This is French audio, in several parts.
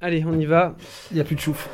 Allez, on y va. Il n'y a plus de chouf.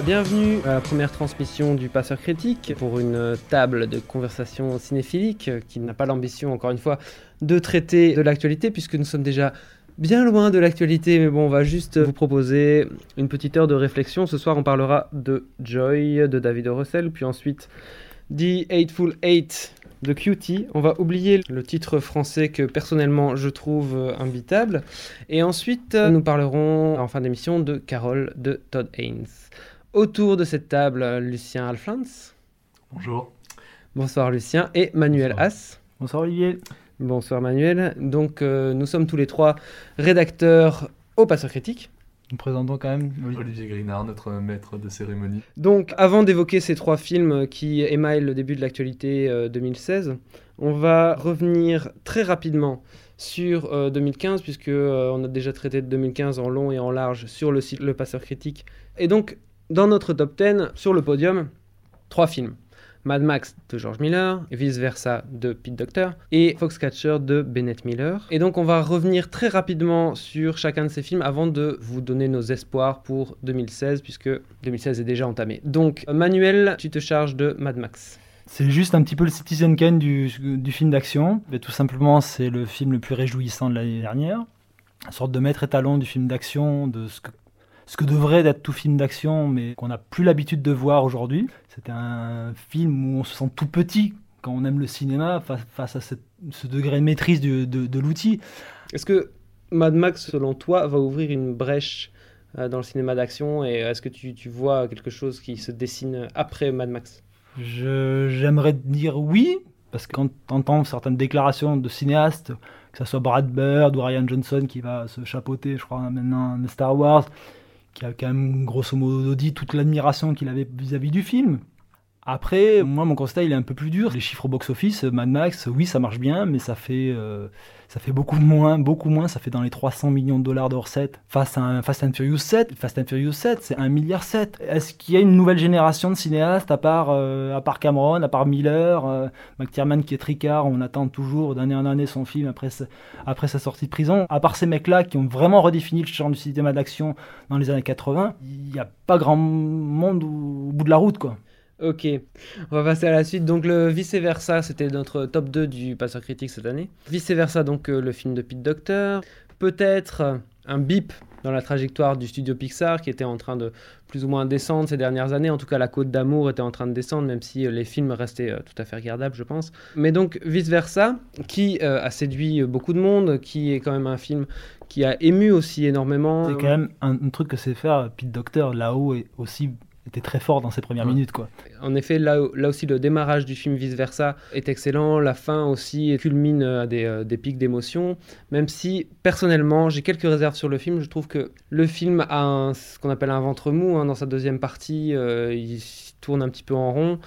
Bienvenue à la première transmission du Passeur Critique pour une table de conversation cinéphilique qui n'a pas l'ambition, encore une fois, de traiter de l'actualité puisque nous sommes déjà bien loin de l'actualité. Mais bon, on va juste vous proposer une petite heure de réflexion. Ce soir, on parlera de Joy de David. Russell, puis ensuite The Eightful Eight de Cutie. On va oublier le titre français que personnellement je trouve imbitable. Et ensuite, nous parlerons en fin d'émission de Carole de Todd Haynes. Autour de cette table, Lucien Alflans. Bonjour. Bonsoir Lucien et Manuel Bonsoir. Haas. Bonsoir Olivier. Bonsoir Manuel. Donc euh, nous sommes tous les trois rédacteurs au Passeur Critique. Nous présentons quand même Olivier. Olivier Grinard, notre maître de cérémonie. Donc avant d'évoquer ces trois films qui émaillent le début de l'actualité euh, 2016, on va revenir très rapidement sur euh, 2015 puisque euh, on a déjà traité de 2015 en long et en large sur le site Le Passeur Critique. Et donc dans notre top 10, sur le podium, trois films. Mad Max de George Miller, Vice Versa de Pete Docter et Foxcatcher de Bennett Miller. Et donc on va revenir très rapidement sur chacun de ces films avant de vous donner nos espoirs pour 2016 puisque 2016 est déjà entamé. Donc Manuel, tu te charges de Mad Max. C'est juste un petit peu le Citizen Kane du, film d'action. Tout simplement, c'est le film le plus réjouissant de l'année dernière. Une sorte de maître étalon du film d'action, de ce que, ce que devrait être tout film d'action, mais qu'on n'a plus l'habitude de voir aujourd'hui. C'est un film où on se sent tout petit quand on aime le cinéma face, face à cette- ce degré de maîtrise du- de, de l'outil. Est-ce que Mad Max, selon toi, va ouvrir une brèche euh, dans le cinéma d'action? Et est-ce que tu, tu vois quelque chose qui se dessine après Mad Max? Je- J'aimerais dire oui, parce que quand tu entends certaines déclarations de cinéastes, que ce soit Brad Bird ou Ryan Johnson qui va se chapeauter, je crois, maintenant de Star Wars, qui a quand même grosso modo dit toute l'admiration qu'il avait vis-à-vis du film. Après, moi, mon constat, il est un peu plus dur. Les chiffres au box-office, Mad Max, oui, ça marche bien, mais ça fait, euh, ça fait beaucoup moins, beaucoup moins. Ça fait dans les 300 millions de dollars de recettes. Face à un Fast and Furious 7, Fast and Furious 7, c'est 1 milliard 7. Est-ce qu'il y a une nouvelle génération de cinéastes, à part, euh, à part Cameron, à part Miller, euh, McTiernan qui est tricard, on attend toujours d'année en année son film après après sa sortie de prison. À part ces mecs-là qui ont vraiment redéfini le genre du cinéma d'action dans les années 80, il n'y a pas grand monde au bout de la route, quoi. Ok, on va passer à la suite. Donc le Vice Versa, c'était notre top 2 du Passeur Critique cette année. Vice Versa, donc euh, le film de Pete Docter. Peut-être un bip dans la trajectoire du studio Pixar qui était en train de plus ou moins descendre ces dernières années. En tout cas, la Côte d'Amour était en train de descendre, même si euh, les films restaient euh, tout à fait regardables, je pense. Mais donc Vice Versa, qui a séduit beaucoup de monde, qui est quand même un film qui a ému aussi énormément. C'est quand même un, truc que c'est faire. Pete Docter, là-haut, est aussi était très fort dans ses premières Ouais. minutes, quoi. En effet, là, là aussi, le démarrage du film Vice Versa est excellent. La fin aussi culmine à des, euh, des pics d'émotion. Même si, personnellement, j'ai quelques réserves sur le film. Je trouve que le film a un- ce qu'on appelle un ventre mou. hein. Dans sa deuxième partie, euh, il tourne un petit peu en rond.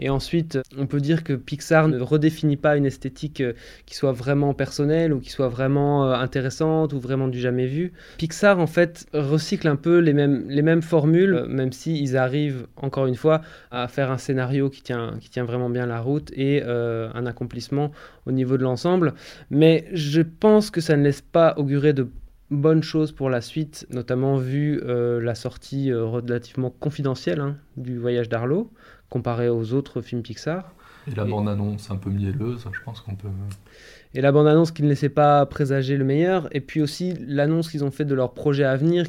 Et ensuite, on peut dire que Pixar ne redéfinit pas une esthétique euh, qui soit vraiment personnelle ou qui soit vraiment euh, intéressante ou vraiment du jamais vu. Pixar, en fait, recycle un peu les mêmes, les mêmes formules, euh, même s'ils arrivent, encore une fois, à faire un scénario qui tient, qui tient vraiment bien la route et un accomplissement au niveau de l'ensemble. Mais je pense que ça ne laisse pas augurer de bonnes choses pour la suite, notamment vu euh, la sortie euh, relativement confidentielle hein, du voyage d'Arlo, comparé aux autres films Pixar. Et la bande-annonce un peu mielleuse, je pense qu'on peut. Et la bande-annonce qui ne laissait pas présager le meilleur. Et puis aussi l'annonce qu'ils ont fait de leur projet à venir.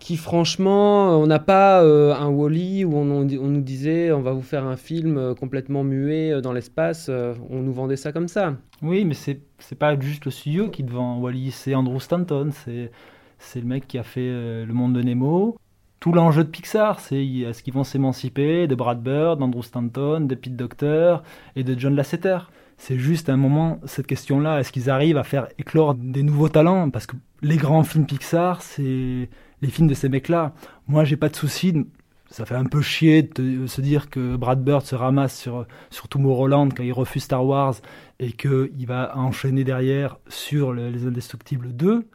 Qui franchement, on n'a pas euh, un Wally où on, nous disait on va vous faire un film euh, complètement muet euh, dans l'espace. euh, on nous vendait ça comme ça. Oui, mais c'est pas juste le studio qui te vend Wally, c'est Andrew Stanton, c'est le mec qui a fait euh, Le Monde de Nemo. Tout l'enjeu de Pixar, c'est est-ce qu'ils vont s'émanciper de Brad Bird, d'Andrew Stanton, de Pete Docter et de John Lasseter. C'est juste un moment, cette question-là, est-ce qu'ils arrivent à faire éclore des nouveaux talents? Parce que les grands films Pixar, c'est les films de ces mecs-là. Moi, j'ai pas de souci. ça fait un peu chier de se dire que Brad Bird se ramasse sur, sur Tomorrowland quand il refuse Star Wars et qu'il va enchaîner derrière sur Les Indestructibles 2.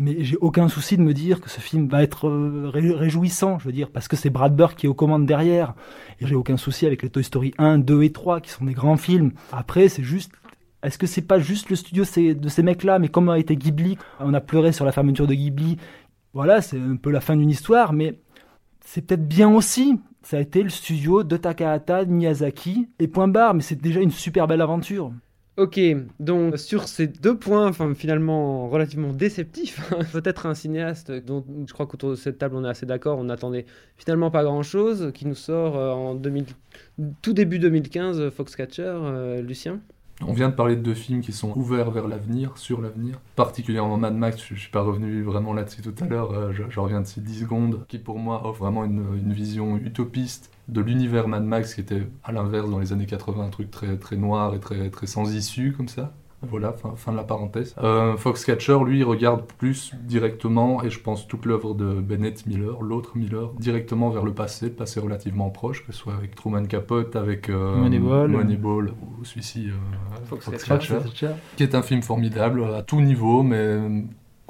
Mais j'ai aucun souci de me dire que ce film va être euh, réjouissant, je veux dire, parce que c'est Brad Bird qui est aux commandes derrière. Et j'ai aucun souci avec les Toy Story 1, 2 et 3, qui sont des grands films. Après, c'est juste est-ce que c'est pas juste le studio de ces mecs-là, mais comme a été Ghibli, on a pleuré sur la fermeture de Ghibli. Voilà, c'est un peu la fin d'une histoire, mais c'est peut-être bien aussi. Ça a été le studio de Takahata, Miyazaki, et point barre, mais c'est déjà une super belle aventure. Ok, donc sur ces deux points, finalement relativement déceptifs, peut-être un cinéaste dont je crois qu'autour de cette table on est assez d'accord, on n'attendait finalement pas grand-chose, qui nous sort euh, en 2000, tout début 2015, Foxcatcher, euh, Lucien? On vient de parler de deux films qui sont ouverts vers l'avenir, sur l'avenir. Particulièrement Mad Max, je ne suis pas revenu vraiment là-dessus tout à l'heure, euh, je, reviens de ces 10 secondes, qui pour moi offre vraiment une, vision utopiste de l'univers Mad Max, qui était à l'inverse dans les années 80, un truc très, très noir et très, très sans issue comme ça. Voilà, fin, de la parenthèse. Euh, Foxcatcher, lui, regarde plus directement, et je pense toute l'œuvre de Bennett Miller, l'autre Miller, directement vers le passé, le passé relativement proche, que ce soit avec Truman Capote, avec euh, Moneyball, ou celui-ci, euh, Foxcatcher, qui est un film formidable à tout niveau, mais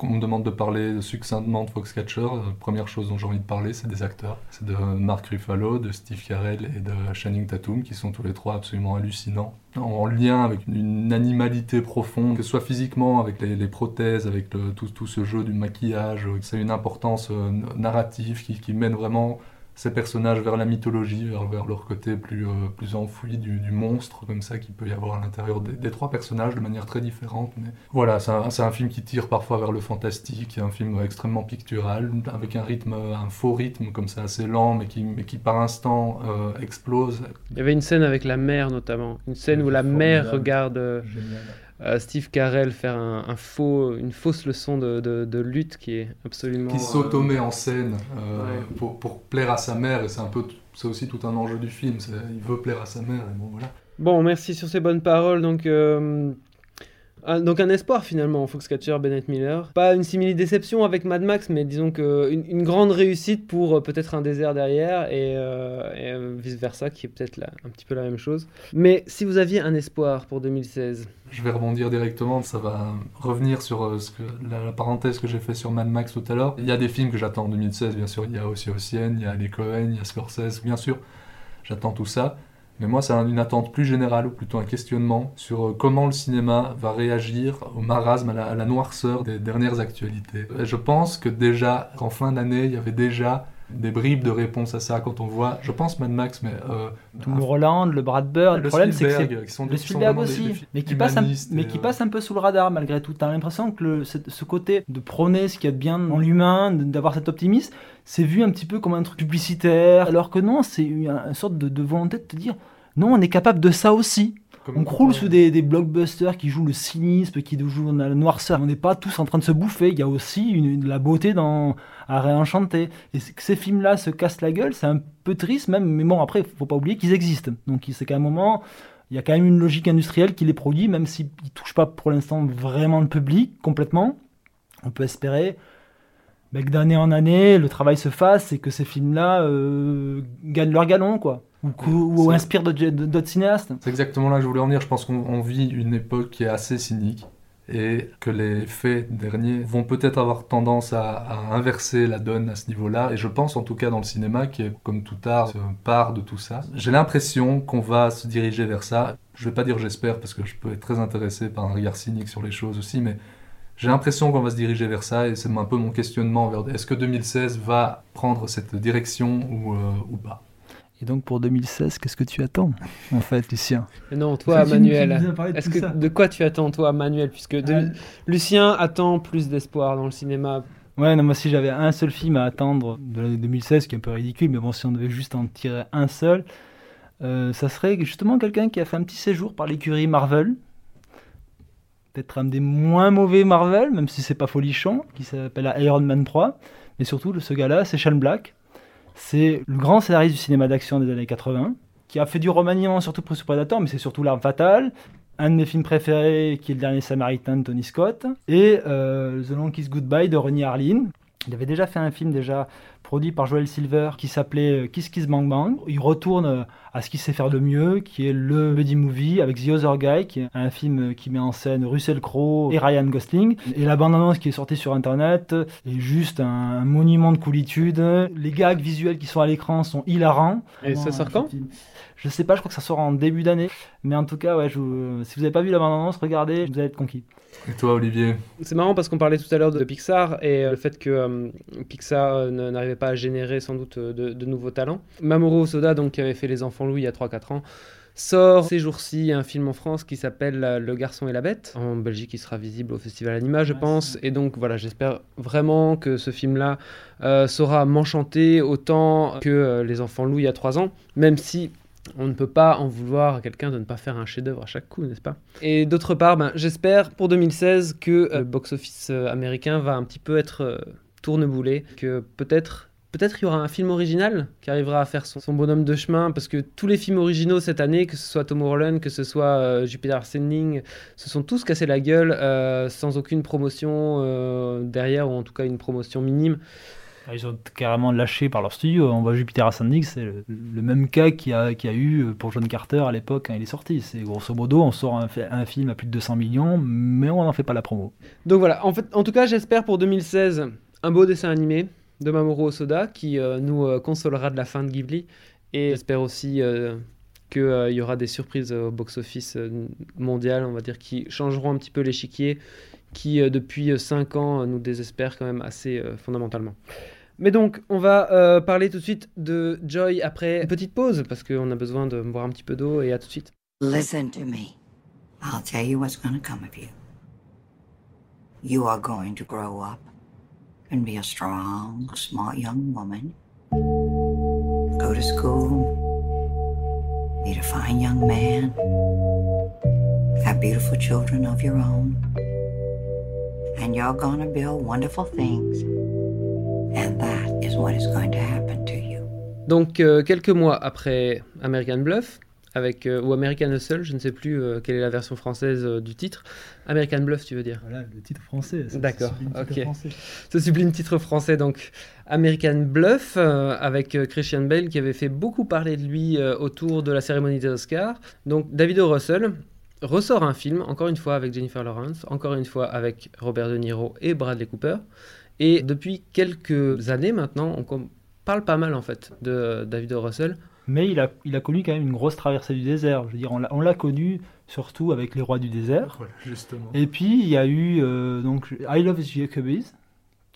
on me demande de parler succinctement de Foxcatcher, la première chose dont j'ai envie de parler, c'est des acteurs. C'est de Mark Ruffalo, de Steve Carell et de Channing Tatum, qui sont tous les trois absolument hallucinants. En lien avec une animalité profonde, que ce soit physiquement, avec les, prothèses, avec tout, ce jeu du maquillage, c'est une importance euh, narrative qui mène vraiment ces personnages vers la mythologie, vers, leur côté plus, euh, plus enfoui du, monstre, comme ça, qu'il peut y avoir à l'intérieur des, trois personnages de manière très différente. Mais voilà, c'est un, un, film qui tire parfois vers le fantastique, un film extrêmement pictural, avec un rythme, un faux rythme comme ça, assez lent, mais qui, mais qui par instant euh, explose. Il y avait une scène avec la mère notamment, une scène où la mère regarde... Euh, Steve Carell faire un, faux, une fausse leçon de, de, lutte qui est absolument. Qui s'automet en scène euh, pour, pour, plaire à sa mère, et c'est un peu, c'est aussi tout un enjeu du film. Il veut plaire à sa mère, et bon voilà. Bon, merci sur ces bonnes paroles. Donc, euh, ah, donc un espoir finalement, Foxcatcher, Bennett Miller. Pas une simili-déception avec Mad Max, mais disons qu'une une grande réussite pour euh, peut-être un désert derrière et, euh, euh, vice-versa, qui est peut-être un petit peu la même chose. Mais si vous aviez un espoir pour 2016 Je vais rebondir directement, ça va revenir sur que, la, parenthèse que j'ai fait sur Mad Max tout à l'heure. Il y a des films que j'attends en 2016, bien sûr, il y a aussi Ocean, il y a Les Cohen, il y a Scorsese, bien sûr, j'attends tout ça. Mais moi, c'est une attente plus générale, ou plutôt un questionnement sur euh, comment le cinéma va réagir au marasme, à la, noirceur des dernières actualités. je pense que déjà, en fin d'année, il y avait déjà des bribes de réponse à ça quand on voit, je pense Mad Max, mais euh, Tomorrowland, le Brad Bird, le, problème c'est que c'est le Spielberg aussi, mais qui passe un, mais qui euh, passe un peu sous le radar malgré tout. T'as l'impression que le, ce, côté de prôner ce qu'il y a de bien en l'humain, d'avoir cet optimisme, c'est vu un petit peu comme un truc publicitaire, alors que non, c'est une, sorte de, volonté de te dire non, on est capable de ça aussi. On croule sous des, blockbusters qui jouent le cynisme, qui jouent la noirceur. On n'est pas tous en train de se bouffer. Il y a aussi une, de la beauté dans à réenchanter. Et que ces films-là se cassent la gueule, c'est un peu triste même. Mais bon, après, faut pas oublier qu'ils existent. Donc c'est qu'à un moment, il y a quand même une logique industrielle qui les produit, même s'ils ne touchent pas pour l'instant vraiment le public complètement. On peut espérer que d'année en année, le travail se fasse et que ces films-là euh, gagnent leur galon, quoi. Ou, ou inspirent d'autres cinéastes. C'est exactement là que je voulais en venir. Je pense qu'on vit une époque qui est assez cynique et que les faits derniers vont peut-être avoir tendance à, inverser la donne à ce niveau-là. Et je pense en tout cas dans le cinéma, qui est comme tout art, part de tout ça. J'ai l'impression qu'on va se diriger vers ça. Je vais pas dire j'espère, parce que je peux être très intéressé par un regard cynique sur les choses aussi, mais j'ai l'impression qu'on va se diriger vers ça et c'est un peu mon questionnement vers est-ce que 2016 va prendre cette direction ou, euh, ou pas? Et donc pour 2016, qu'est-ce que tu attends en fait, Lucien? Non, toi, Manuel. Est-ce que de quoi tu attends, toi, Manuel? Puisque Lucien attend plus d'espoir dans le cinéma. Ouais, non, moi si j'avais un seul film à attendre de l'année 2016, qui est un peu ridicule, mais bon, si on devait juste en tirer un seul, euh, ça serait justement quelqu'un qui a fait un petit séjour par l'écurie Marvel, peut-être un des moins mauvais Marvel, même si c'est pas folichon, qui s'appelle Iron Man 3. Mais surtout, ce gars-là, c'est Sean Black. C'est le grand scénariste du cinéma d'action des années 80, qui a fait du remaniement surtout pour ce Predator, mais c'est surtout L'arme fatale. Un de mes films préférés, qui est Le Dernier Samaritain de Tony Scott, et euh, The Long Kiss Goodbye de Ronnie Harlin. Il avait déjà fait un film déjà produit par Joel Silver, qui s'appelait Kiss Kiss Bang Bang. Il retourne à ce qu'il sait faire de mieux, qui est le buddy movie avec The Other Guy, qui est un film qui met en scène Russell Crowe et Ryan Gosling. Et la bande-annonce qui est sortie sur Internet est juste un monument de coolitude. Les gags visuels qui sont à l'écran sont hilarants. Et ça sort quand? Je sais pas, je crois que ça sort en début d'année. Mais en tout cas, ouais, je si vous n'avez pas vu la bande-annonce, regardez, vous allez être conquis. Et toi, Olivier? C'est marrant parce qu'on parlait tout à l'heure de Pixar et euh, le fait que euh, Pixar euh, n'arrivait pas à générer sans doute de, nouveaux talents. Mamoru Osoda, donc, qui avait fait Les Enfants Louis il y a 3-4 ans, sort ces jours-ci un film en France qui s'appelle Le Garçon et la Bête. En Belgique, il sera visible au Festival Anima, je pense. Et donc voilà, j'espère vraiment que ce film-là saura m'enchanter autant que Les Enfants Louis il y a 3 ans, même si on ne peut pas en vouloir à quelqu'un de ne pas faire un chef-d'œuvre à chaque coup, n'est-ce pas? Et d'autre part, ben, j'espère pour 2016 que euh, le box-office euh, américain va un petit peu être euh, tourneboulé, que peut-être Peut-être il y aura un film original qui arrivera à faire son, bonhomme de chemin, parce que tous les films originaux cette année, que ce soit Tom Holland, que ce soit Jupiter Ascending, se sont tous cassés la gueule sans aucune promotion derrière, ou en tout cas une promotion minime. Ah, ils ont carrément lâché par leur studio. On voit Jupiter Ascending, c'est le, même cas qu'il y, a, a eu pour John Carter à l'époque quand il est sorti. C'est grosso modo, on sort un, film à plus de 200 millions, mais on n'en fait pas la promo. Donc voilà, en, fait, en tout cas, j'espère pour 2016 un beau dessin animé de Mamoru Osoda qui euh, nous euh, consolera de la fin de Ghibli. Et j'espère aussi euh, qu'il y aura des surprises au box-office mondial, on va dire, qui changeront un petit peu l'échiquier, qui depuis 5 ans nous désespèrent quand même assez fondamentalement. Mais donc, on va parler tout de suite de Joy après une petite pause, parce qu'on a besoin de boire un petit peu d'eau, et à tout de suite. Listen to me. I'll tell you what's going come of you. You are going to grow up and be a strong, smart young woman. Go to school, meet a fine young man, have beautiful children of your own, and you're to build wonderful things. And that is what is going to happen to you. Donc euh, quelques mois après American Bluff, avec euh, ou American Hustle, je ne sais plus euh, quelle est la version française du titre. American Bluff, tu veux dire? Voilà, le titre français. D'accord, ok. Ce sublime titre français, donc American Bluff, avec Christian Bale qui avait fait beaucoup parler de lui autour de la cérémonie des Oscars. Donc David O. Russell ressort un film, encore une fois avec Jennifer Lawrence, encore une fois avec Robert De Niro et Bradley Cooper. Et depuis quelques années maintenant, on parle pas mal en fait de David Russell. Mais il a, il a connu quand même une grosse traversée du désert. Je veux dire, on l'a connu surtout avec Les Rois du désert. justement. Et puis il y a eu euh, donc I Love Jacobies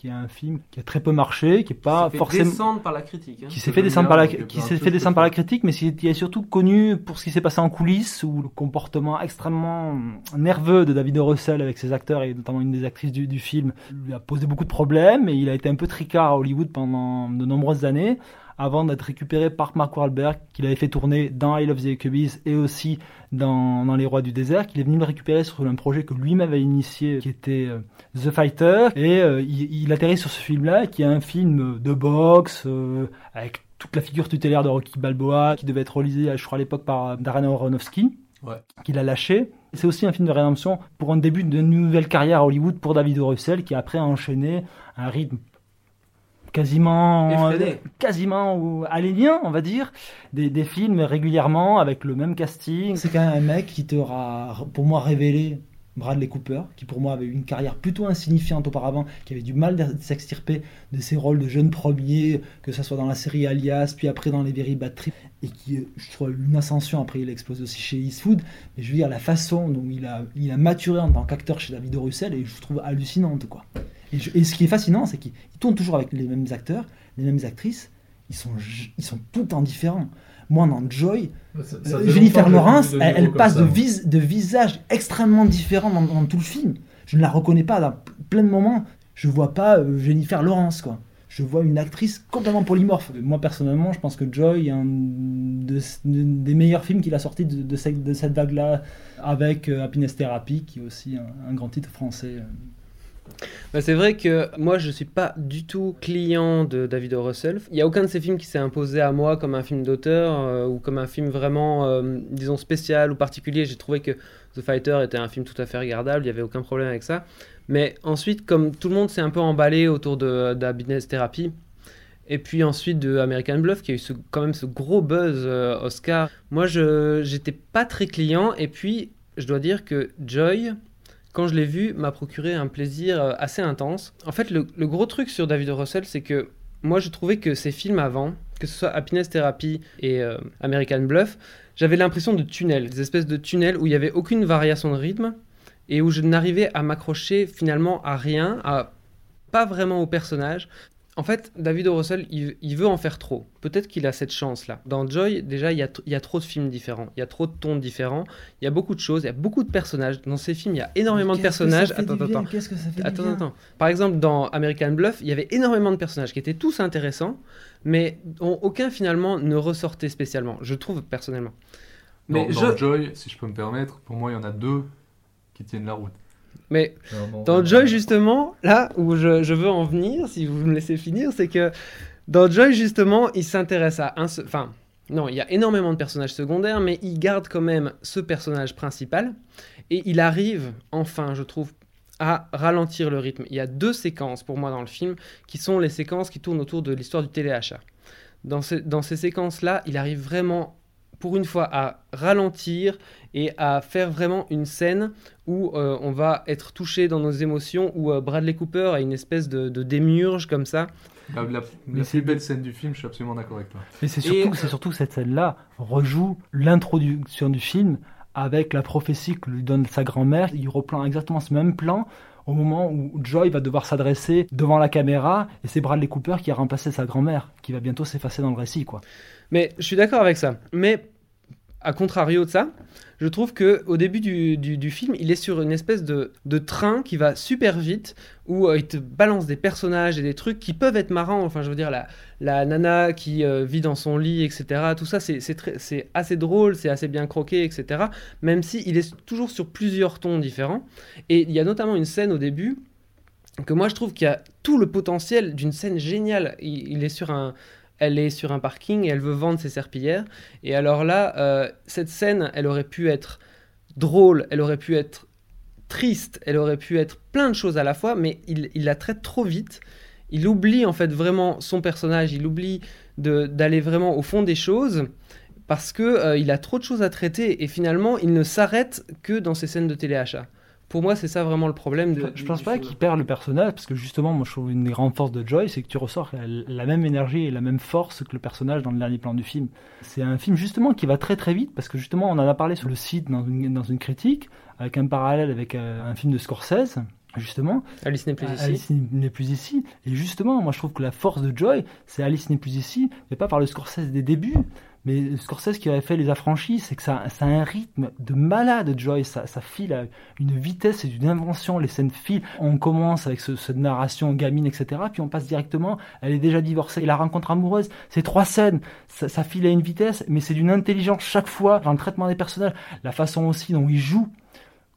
qui est un film qui a très peu marché, qui est pas qui forcément descendre par la critique, hein. qui s'est fait descendre par la qui s'est fait descendre par la critique, mais qui est surtout connu pour ce qui s'est passé en coulisses ou le comportement extrêmement nerveux de David Russell avec ses acteurs et notamment une des actrices du, du film lui a posé beaucoup de problèmes et il a été un peu tricard à Hollywood pendant de nombreuses années avant d'être récupéré par Mark Wahlberg, qu'il avait fait tourner dans I Love the Cubbies et aussi dans, dans, Les Rois du désert, qu'il est venu le récupérer sur un projet que lui-même avait initié, qui était euh, The Fighter. Et euh, il, il, atterrit sur ce film-là, qui est un film de boxe, euh, avec toute la figure tutélaire de Rocky Balboa, qui devait être réalisé, je crois, à l'époque par Darren Aronofsky. Ouais. qu'il a lâché. C'est aussi un film de rédemption pour un début d'une nouvelle carrière à Hollywood pour David. Russell, qui après a enchaîné un rythme quasiment, quasiment alénien, on va dire, des, des, films régulièrement avec le même casting. C'est quand même un mec qui t'aura, pour moi, révélé Bradley Cooper, qui pour moi avait une carrière plutôt insignifiante auparavant, qui avait du mal de s'extirper de ses rôles de jeune premier, que ce soit dans la série Alias, puis après dans les Very Bad Trip, et qui, je trouve, une ascension. Après, il explose aussi chez Eastwood. Mais je veux dire, la façon dont il a, il a maturé en tant qu'acteur chez David Russell, et je trouve hallucinante, quoi. Et, ce qui est fascinant, c'est qu'il tourne toujours avec les mêmes acteurs, les mêmes actrices. Ils sont, ils sont tout le temps différents. Moi, dans Joy, euh, Jennifer Lawrence, elle, passe de, vis, de visages extrêmement différents dans, tout le film. Je ne la reconnais pas dans plein de moments. Je vois pas euh, Jennifer Lawrence, quoi. Je vois une actrice complètement polymorphe. Moi, personnellement, je pense que Joy est un des meilleurs films qu'il a sorti de, cette, de cette vague-là, avec euh, Happiness Therapy, qui est aussi un, un grand titre français. Bah, c'est vrai que moi je suis pas du tout client de David O. Russell. Il n'y a aucun de ces films qui s'est imposé à moi comme un film d'auteur euh, ou comme un film vraiment, euh, disons, spécial ou particulier. J'ai trouvé que The Fighter était un film tout à fait regardable, il n'y avait aucun problème avec ça. Mais ensuite, comme tout le monde s'est un peu emballé autour de d'Happiness Therapy, Et puis ensuite de American Bluff, qui a eu quand même ce gros buzz euh, Oscar. Moi, je j'étais pas très client. Et puis, je dois dire que Joy, quand je l'ai vu, m'a procuré un plaisir euh, assez intense. En fait, le, gros truc sur David Russell, c'est que moi, je trouvais que ses films avant, que ce soit Happiness Therapy et euh, American Bluff, j'avais l'impression de tunnels, des espèces de tunnels où il n'y avait aucune variation de rythme et où je n'arrivais à m'accrocher finalement à rien, à pas vraiment au personnage. En fait, David O. Russell, il, il veut en faire trop. Peut-être qu'il a cette chance-là. Dans Joy, déjà, il y, a, t- il y a trop de films différents. Il y a trop de tons différents. Il y a beaucoup de choses. Il y a beaucoup de personnages. Dans ces films, il y a énormément de personnages. Attends, attends, attends. Qu'est-ce que ça fait Attends, attends. Par exemple, dans American Bluff, il y avait énormément de personnages qui étaient tous intéressants, mais dont aucun finalement ne ressortait spécialement, je trouve personnellement. Dans, Mais, dans je- Joy, si je peux me permettre, pour moi, il y en a deux qui tiennent la route. Mais dans Joy, justement, là où je, je veux en venir, si vous me laissez finir, c'est que dans Joy, justement, il s'intéresse à un... Enfin, non, il y a énormément de personnages secondaires, mais il garde quand même ce personnage principal, et il arrive, enfin, je trouve, à ralentir le rythme. Il y a deux séquences pour moi dans le film qui sont les séquences qui tournent autour de l'histoire du téléachat. Dans, dans ces séquences-là, il arrive vraiment, pour une fois, à ralentir et à faire vraiment une scène où euh, on va être touché dans nos émotions, où euh, Bradley Cooper a une espèce de, de démiurge comme ça. La, la- plus belle scène du film, je suis absolument d'accord avec toi. Mais c'est Et- surtout, c'est surtout que cette scène-là rejoue l'introduction du film avec la prophétie que lui donne sa grand-mère. Il reprend exactement ce même plan au moment où Joy va devoir s'adresser devant la caméra et c'est Bradley Cooper qui a remplacé sa grand-mère, qui va bientôt s'effacer dans le récit, quoi. Mais je suis d'accord avec ça. Mais à contrario de ça, je trouve que au début du, film, il est sur une espèce de, train qui va super vite, où euh, il te balance des personnages et des trucs qui peuvent être marrants. Enfin, je veux dire, la, la nana qui euh, vit dans son lit, etc. Tout ça, c'est assez drôle, c'est assez bien croqué, etc. Même si il est toujours sur plusieurs tons différents. Et il y a notamment une scène au début que moi je trouve qu'il y a tout le potentiel d'une scène géniale. Il est sur un, elle est sur un parking et elle veut vendre ses serpillères. Et alors là, euh, cette scène, elle aurait pu être drôle, elle aurait pu être triste, elle aurait pu être plein de choses à la fois, mais il, la traite trop vite. Il oublie en fait vraiment son personnage, il oublie d'aller vraiment au fond des choses parce que euh, il a trop de choses à traiter et finalement il ne s'arrête que dans ces scènes de téléachat. Pour moi, c'est ça vraiment le problème. De, Je pense pas qu'il perd le personnage, parce que justement, moi je trouve une des grandes forces de Joy, c'est que tu ressors la, la même énergie et la même force que le personnage dans le dernier plan du film. C'est un film justement qui va très très vite, parce que justement, on en a parlé sur le site dans une, dans une critique, avec un parallèle avec euh, un film de Scorsese, justement. Alice n'est plus ici. Alice n'est plus ici. Et justement, moi je trouve que la force de Joy, c'est Alice n'est plus ici, mais pas par le Scorsese des débuts, mais Scorsese qui avait fait Les Affranchis, c'est que ça, ça a un rythme de malade, Joy. Ça, ça file à une vitesse et une invention. Les scènes filent. On commence avec ce- cette narration gamine, etc. Puis on passe directement. Elle est déjà divorcée. Et la rencontre amoureuse, c'est trois scènes. Ça, ça file à une vitesse, mais c'est d'une intelligence chaque fois dans le traitement des personnages. La façon aussi dont il joue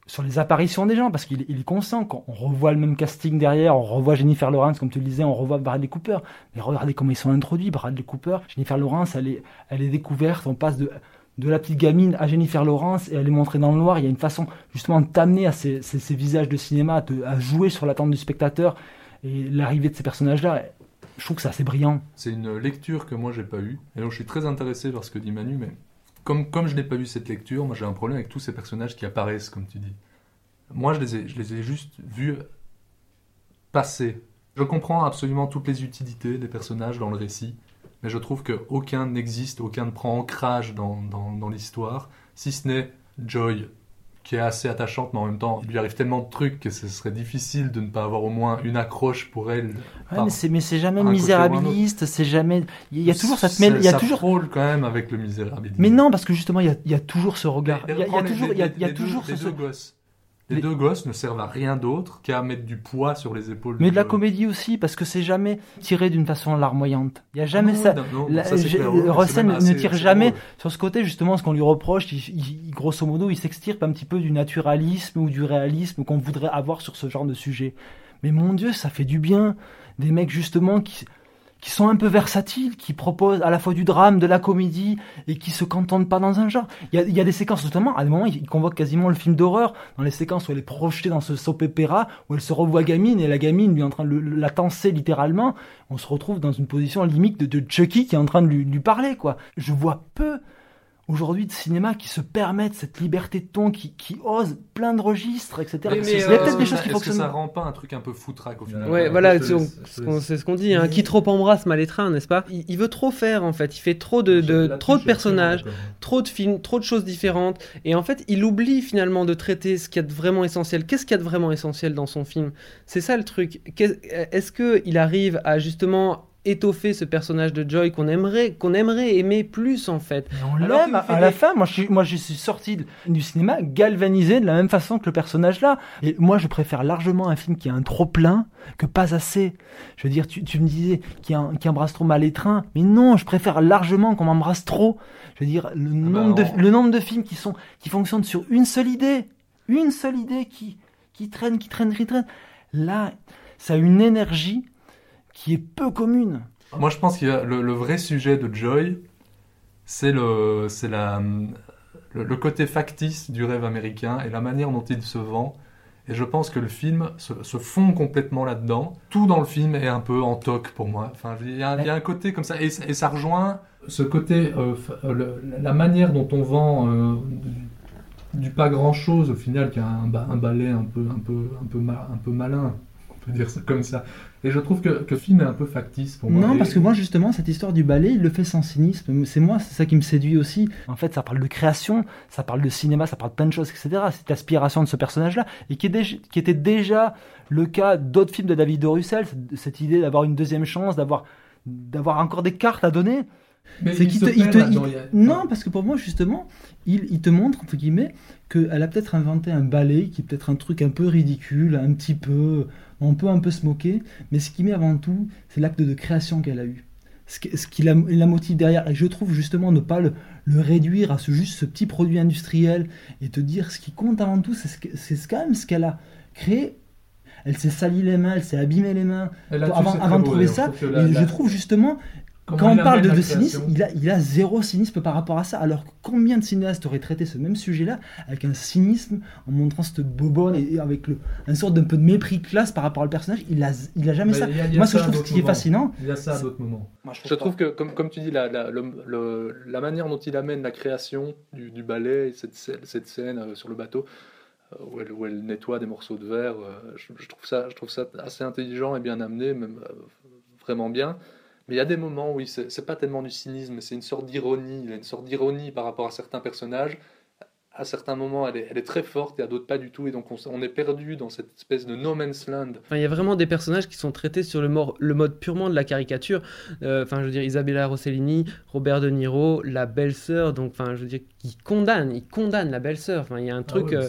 sur les apparitions des gens, parce qu'il il est conscient, quand on revoit le même casting derrière, on revoit Jennifer Lawrence, comme tu le disais, on revoit Bradley Cooper, mais regardez comment ils sont introduits, Bradley Cooper, Jennifer Lawrence, elle est, elle est découverte, on passe de, de la petite gamine à Jennifer Lawrence, et elle est montrée dans le noir, il y a une façon justement de t'amener à ces, ces, visages de cinéma, à, à jouer sur l'attente du spectateur, et l'arrivée de ces personnages-là, je trouve que c'est assez brillant. C'est une lecture que moi j'ai pas eue. Et donc je suis très intéressé par ce que dit Manu, mais comme, comme je n'ai pas eu cette lecture, moi j'ai un problème avec tous ces personnages qui apparaissent, comme tu dis. Moi je les ai, je les ai juste vus passer. Je comprends absolument toutes les utilités des personnages dans le récit, mais je trouve qu'aucun n'existe, aucun ne prend ancrage dans, dans, dans l'histoire, si ce n'est Joy, qui est assez attachante, mais en même temps, il lui arrive tellement de trucs que ce serait difficile de ne pas avoir au moins une accroche pour elle. Ouais, mais c'est, mais c'est jamais misérabiliste, c'est jamais, il y a toujours cette mêle, il y a ça toujours, frôle quand même avec le misérabilisme. mais non, parce que justement, il y a, il y a toujours ce regard, il y a, il y a reprends les- toujours, il y a, il y toujours ce, deux gosses. Les, Les- deux gosses ne servent à rien d'autre qu'à mettre du poids sur les épaules. Mais de la comédie aussi, parce que c'est jamais tiré d'une façon larmoyante. Il y a jamais Ah non, ça. non, La- ça, clair, Russell même ne tire jamais drôle. sur ce côté, justement, ce qu'on lui reproche, il, il- grosso modo, il s'extirpe un petit peu du naturalisme ou du réalisme qu'on voudrait avoir sur ce genre de sujet. Mais mon Dieu, ça fait du bien. Des mecs, justement, qui, qui sont un peu versatiles, qui proposent à la fois du drame, de la comédie, et qui se cantontent pas dans un genre. Il y a, des séquences, notamment, à des moments, il convoque quasiment le film d'horreur, dans les séquences où elle est projetée dans ce soap opéra, où elle se revoit gamine, et la gamine lui est en train de la tenser littéralement. On se retrouve dans une position limite de, de Chucky qui est en train de lui parler, quoi. Je vois peu aujourd'hui de cinéma qui se permettent cette liberté de ton, qui, qui ose plein de registres, etc. Mais- il y a euh, peut-être des choses que qui Est-ce que fonctionnent. ça rend pas un truc un peu foutraque au final Ouais, voilà, c'est ce qu'on dit. Hein. Qui trop embrasse mal étreint, n'est-ce pas? Il, il veut trop faire en fait. Il fait trop de, trop de personnages, trop de films, trop de choses différentes. Et en fait, il oublie finalement de traiter ce qu'il y a de vraiment essentiel. Qu'est-ce qu'il y a de vraiment essentiel dans son film? C'est ça le truc. Est-ce que il arrive à justement étoffer ce personnage de Joy qu'on aimerait, qu'on aimerait aimer plus en fait Mais on l'aime à, la fin. Moi je, suis, moi, je suis sorti du cinéma galvanisé de la même façon que le personnage là. Et moi, je préfère largement un film qui a un trop plein que pas assez. Je veux dire, tu, tu me disais qui, embrasse trop mal étreint. Mais non, je préfère largement qu'on m'embrasse trop. Je veux dire, le, bah, nombre, de, le nombre de films qui, sont, qui fonctionnent sur une seule idée. Une seule idée qui, qui traîne, qui traîne, qui traîne. Là, ça a une énergie qui est peu commune. Moi, je pense que le, vrai sujet de Joy, c'est le, c'est la, le, côté factice du rêve américain et la manière dont il se vend. Et je pense que le film se, fond complètement là-dedans. Tout dans le film est un peu en toc pour moi. Enfin, il y, a, un côté comme ça. Et, ça rejoint ce côté, euh, euh, la manière dont on vend euh, du, pas grand-chose au final, qui a un, un ballet un peu, un, peu, un, peu un peu malin. On peut dire ça comme ça. Et je trouve que, que film est un peu factice pour moi. Non, parce que moi, justement, cette histoire du ballet, il le fait sans cynisme. C'est moi, c'est ça qui me séduit aussi. En fait, ça parle de création, ça parle de cinéma, ça parle de plein de choses, etc. Cette aspiration de ce personnage-là, et qui, est qui était déjà le cas d'autres films de David de Russell, cette- idée d'avoir une deuxième chance, d'avoir d'avoir encore des cartes à donner. Mais il se te, il te- Non, parce que pour moi, justement, il, il te montre, entre guillemets, qu'elle a peut-être inventé un ballet qui est peut-être un truc un peu ridicule, un petit peu. On peut un peu se moquer, mais ce qui met avant tout, c'est l'acte de création qu'elle a eu. Ce qui, ce qui la, la motive derrière. Et je trouve justement ne pas le, le réduire à ce, juste ce petit produit industriel et te dire ce qui compte avant tout, c'est ce quand même ce qu'elle a créé. Elle s'est sali les mains, elle s'est abîmé les mains avant, de trouver ça. La- et la- je trouve justement comment quand on parle de, cynisme, il a, il a zéro cynisme par rapport à ça. Alors combien de cinéastes auraient traité ce même sujet-là avec un cynisme en montrant cette bobonne et, et avec le, un sorte d'un peu de mépris de classe par rapport au personnage? Il a, il a jamais Mais ça. il y a- il y a Moi, ce que je trouve qui est fascinant, Il y a ça à d'autres moments. je Je trouve que, comme, comme tu dis, la, la, le- le- la manière dont il amène la création du, du ballet, cette, scè- cette scène euh, sur le bateau, euh, où, elle, où elle nettoie des morceaux de verre, euh, je, je trouve ça, je trouve ça assez intelligent et bien amené, même euh, vraiment bien. Mais il y a des moments où c'est pas tellement du cynisme, c'est une sorte d'ironie. Il y a une sorte d'ironie par rapport à certains personnages. À certains moments, elle est, elle est très forte et à d'autres pas du tout. Et donc, on, est perdu dans cette espèce de no man's land. Enfin, il y a vraiment des personnages qui sont traités sur le, mor- le mode purement de la caricature. Euh, Enfin, je veux dire, Isabella Rossellini, Robert De Niro, la belle-sœur. Donc, enfin, je veux dire, ils condamnent, ils condamnent la belle-sœur. Enfin, il y a un truc. euh,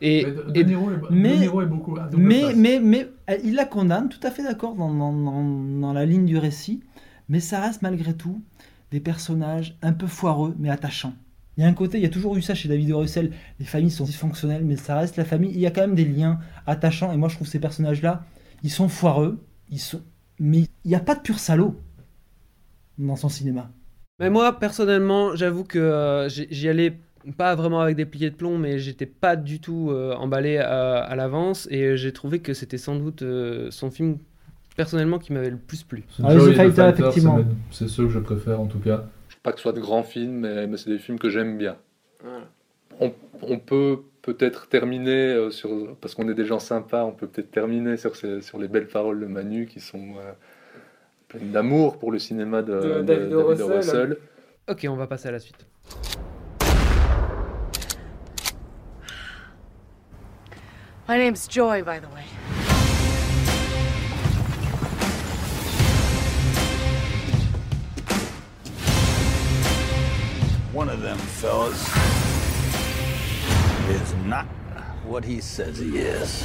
et, Mais De, et- De Niro est, mais- De Niro est beaucoup Mais, mais, mais euh, il la condamne, tout à fait d'accord dans, dans, dans- dans la ligne du récit, mais ça reste malgré tout des personnages un peu foireux, mais attachants. Il y a un côté, il y a toujours eu ça chez David de Russell, les familles sont dysfonctionnelles, mais ça reste la famille, il y a quand même des liens attachants, et moi je trouve ces personnages-là, ils sont foireux, ils sont... mais il n'y a pas de pur salaud dans son cinéma. Mais moi, personnellement, j'avoue que euh, j'y allais pas vraiment avec des pliés de plomb, mais j'étais pas du tout euh, emballé à, à l'avance. Et j'ai trouvé que c'était sans doute euh, son film, personnellement, qui m'avait le plus plu. Ah, effectivement. C'est ceux que je préfère en tout cas. Pas que ce soit de grands films, mais, mais c'est des films que j'aime bien. On, on peut peut-être terminer euh, sur parce qu'on est des gens sympas, on peut peut-être terminer sur, ces- sur les belles paroles de Manu qui sont euh, pleines d'amour pour le cinéma de, De de David O. Russell. Russell. Ok, on va passer à la suite. My name's Joy, by the way. Fellas is not what he says he is.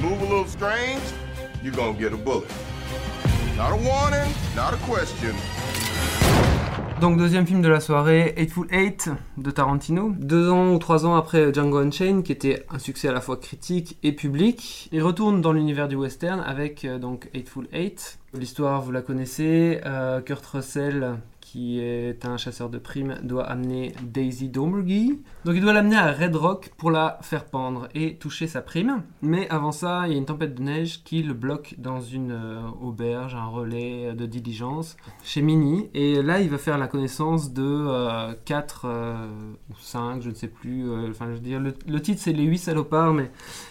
Move a little strange, you're gonna get a bullet. Not a warning, not a question. Donc deuxième film de la soirée, Eightful Eight de Tarantino. Deux ans ou trois ans après Django Unchained, qui était un succès à la fois critique et public. Il retourne dans l'univers du western avec euh, donc Eightful Eight. L'histoire, vous la connaissez. euh, Kurt Russell, qui est un chasseur de primes, doit amener Daisy Domergue. Donc il doit l'amener à Red Rock pour la faire pendre et toucher sa prime. Mais avant ça, il y a une tempête de neige qui le bloque dans une euh, auberge, un relais de diligence chez Minnie. Et là, il va faire la connaissance de 4 ou 5, je ne sais plus. euh, Enfin, je veux dire, le, le titre c'est Les 8 salopards, mais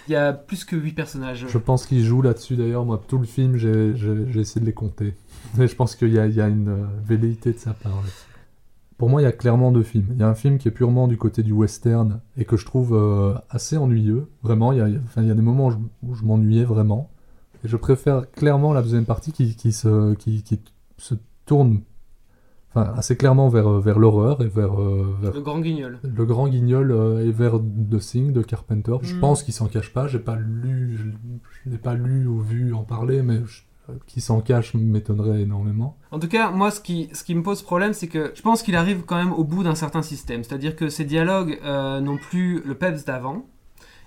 il y a plus que 8 personnages. Je pense qu'il joue là-dessus d'ailleurs. Moi, tout le film, j'ai essayé de les compter. Mais je pense qu'il y, a- il y a une euh, velléité de sa part. Pour moi, il y a clairement deux films. Il y a un film qui est purement du côté du western et que je trouve euh, assez ennuyeux. Vraiment, il y a, il y a- enfin, il y a des moments où je, m'ennuyais vraiment. Et je préfère clairement la deuxième partie qui, qui se, qui, qui se tourne enfin, assez clairement vers, euh, vers l'horreur et vers, euh, vers Le grand guignol. le grand guignol euh, et vers The Thing de Carpenter. Je Mm. pense qu'il s'en cache pas. J'ai pas lu, je, je n'ai pas lu ou vu en parler, mais je- qui s'en cache m'étonnerait énormément. En tout cas, moi, ce qui, ce qui me pose problème, c'est que je pense qu'il arrive quand même au bout d'un certain système. C'est-à-dire que ces dialogues euh, n'ont plus le peps d'avant.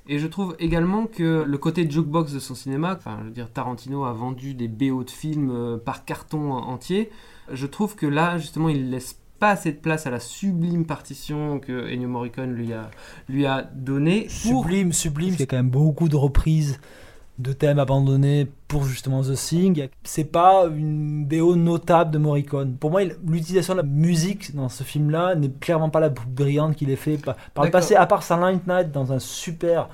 Et je trouve également que le côté jukebox de son cinéma, enfin, je veux dire, Tarantino a vendu des BO de films euh, par carton en- entier. Je trouve que là, justement, il laisse pas assez de place à la sublime partition que Ennio Morricone lui a, lui a donnée. pour- Sublime, sublime. Il y a quand même beaucoup de reprises de thèmes abandonnés pour justement The Thing. C'est pas une BO notable de Morricone. Pour moi, il- l'utilisation de la musique dans ce film-là n'est clairement pas la plus brillante qu'il ait fait par, par le passé, à part Silent Night dans un super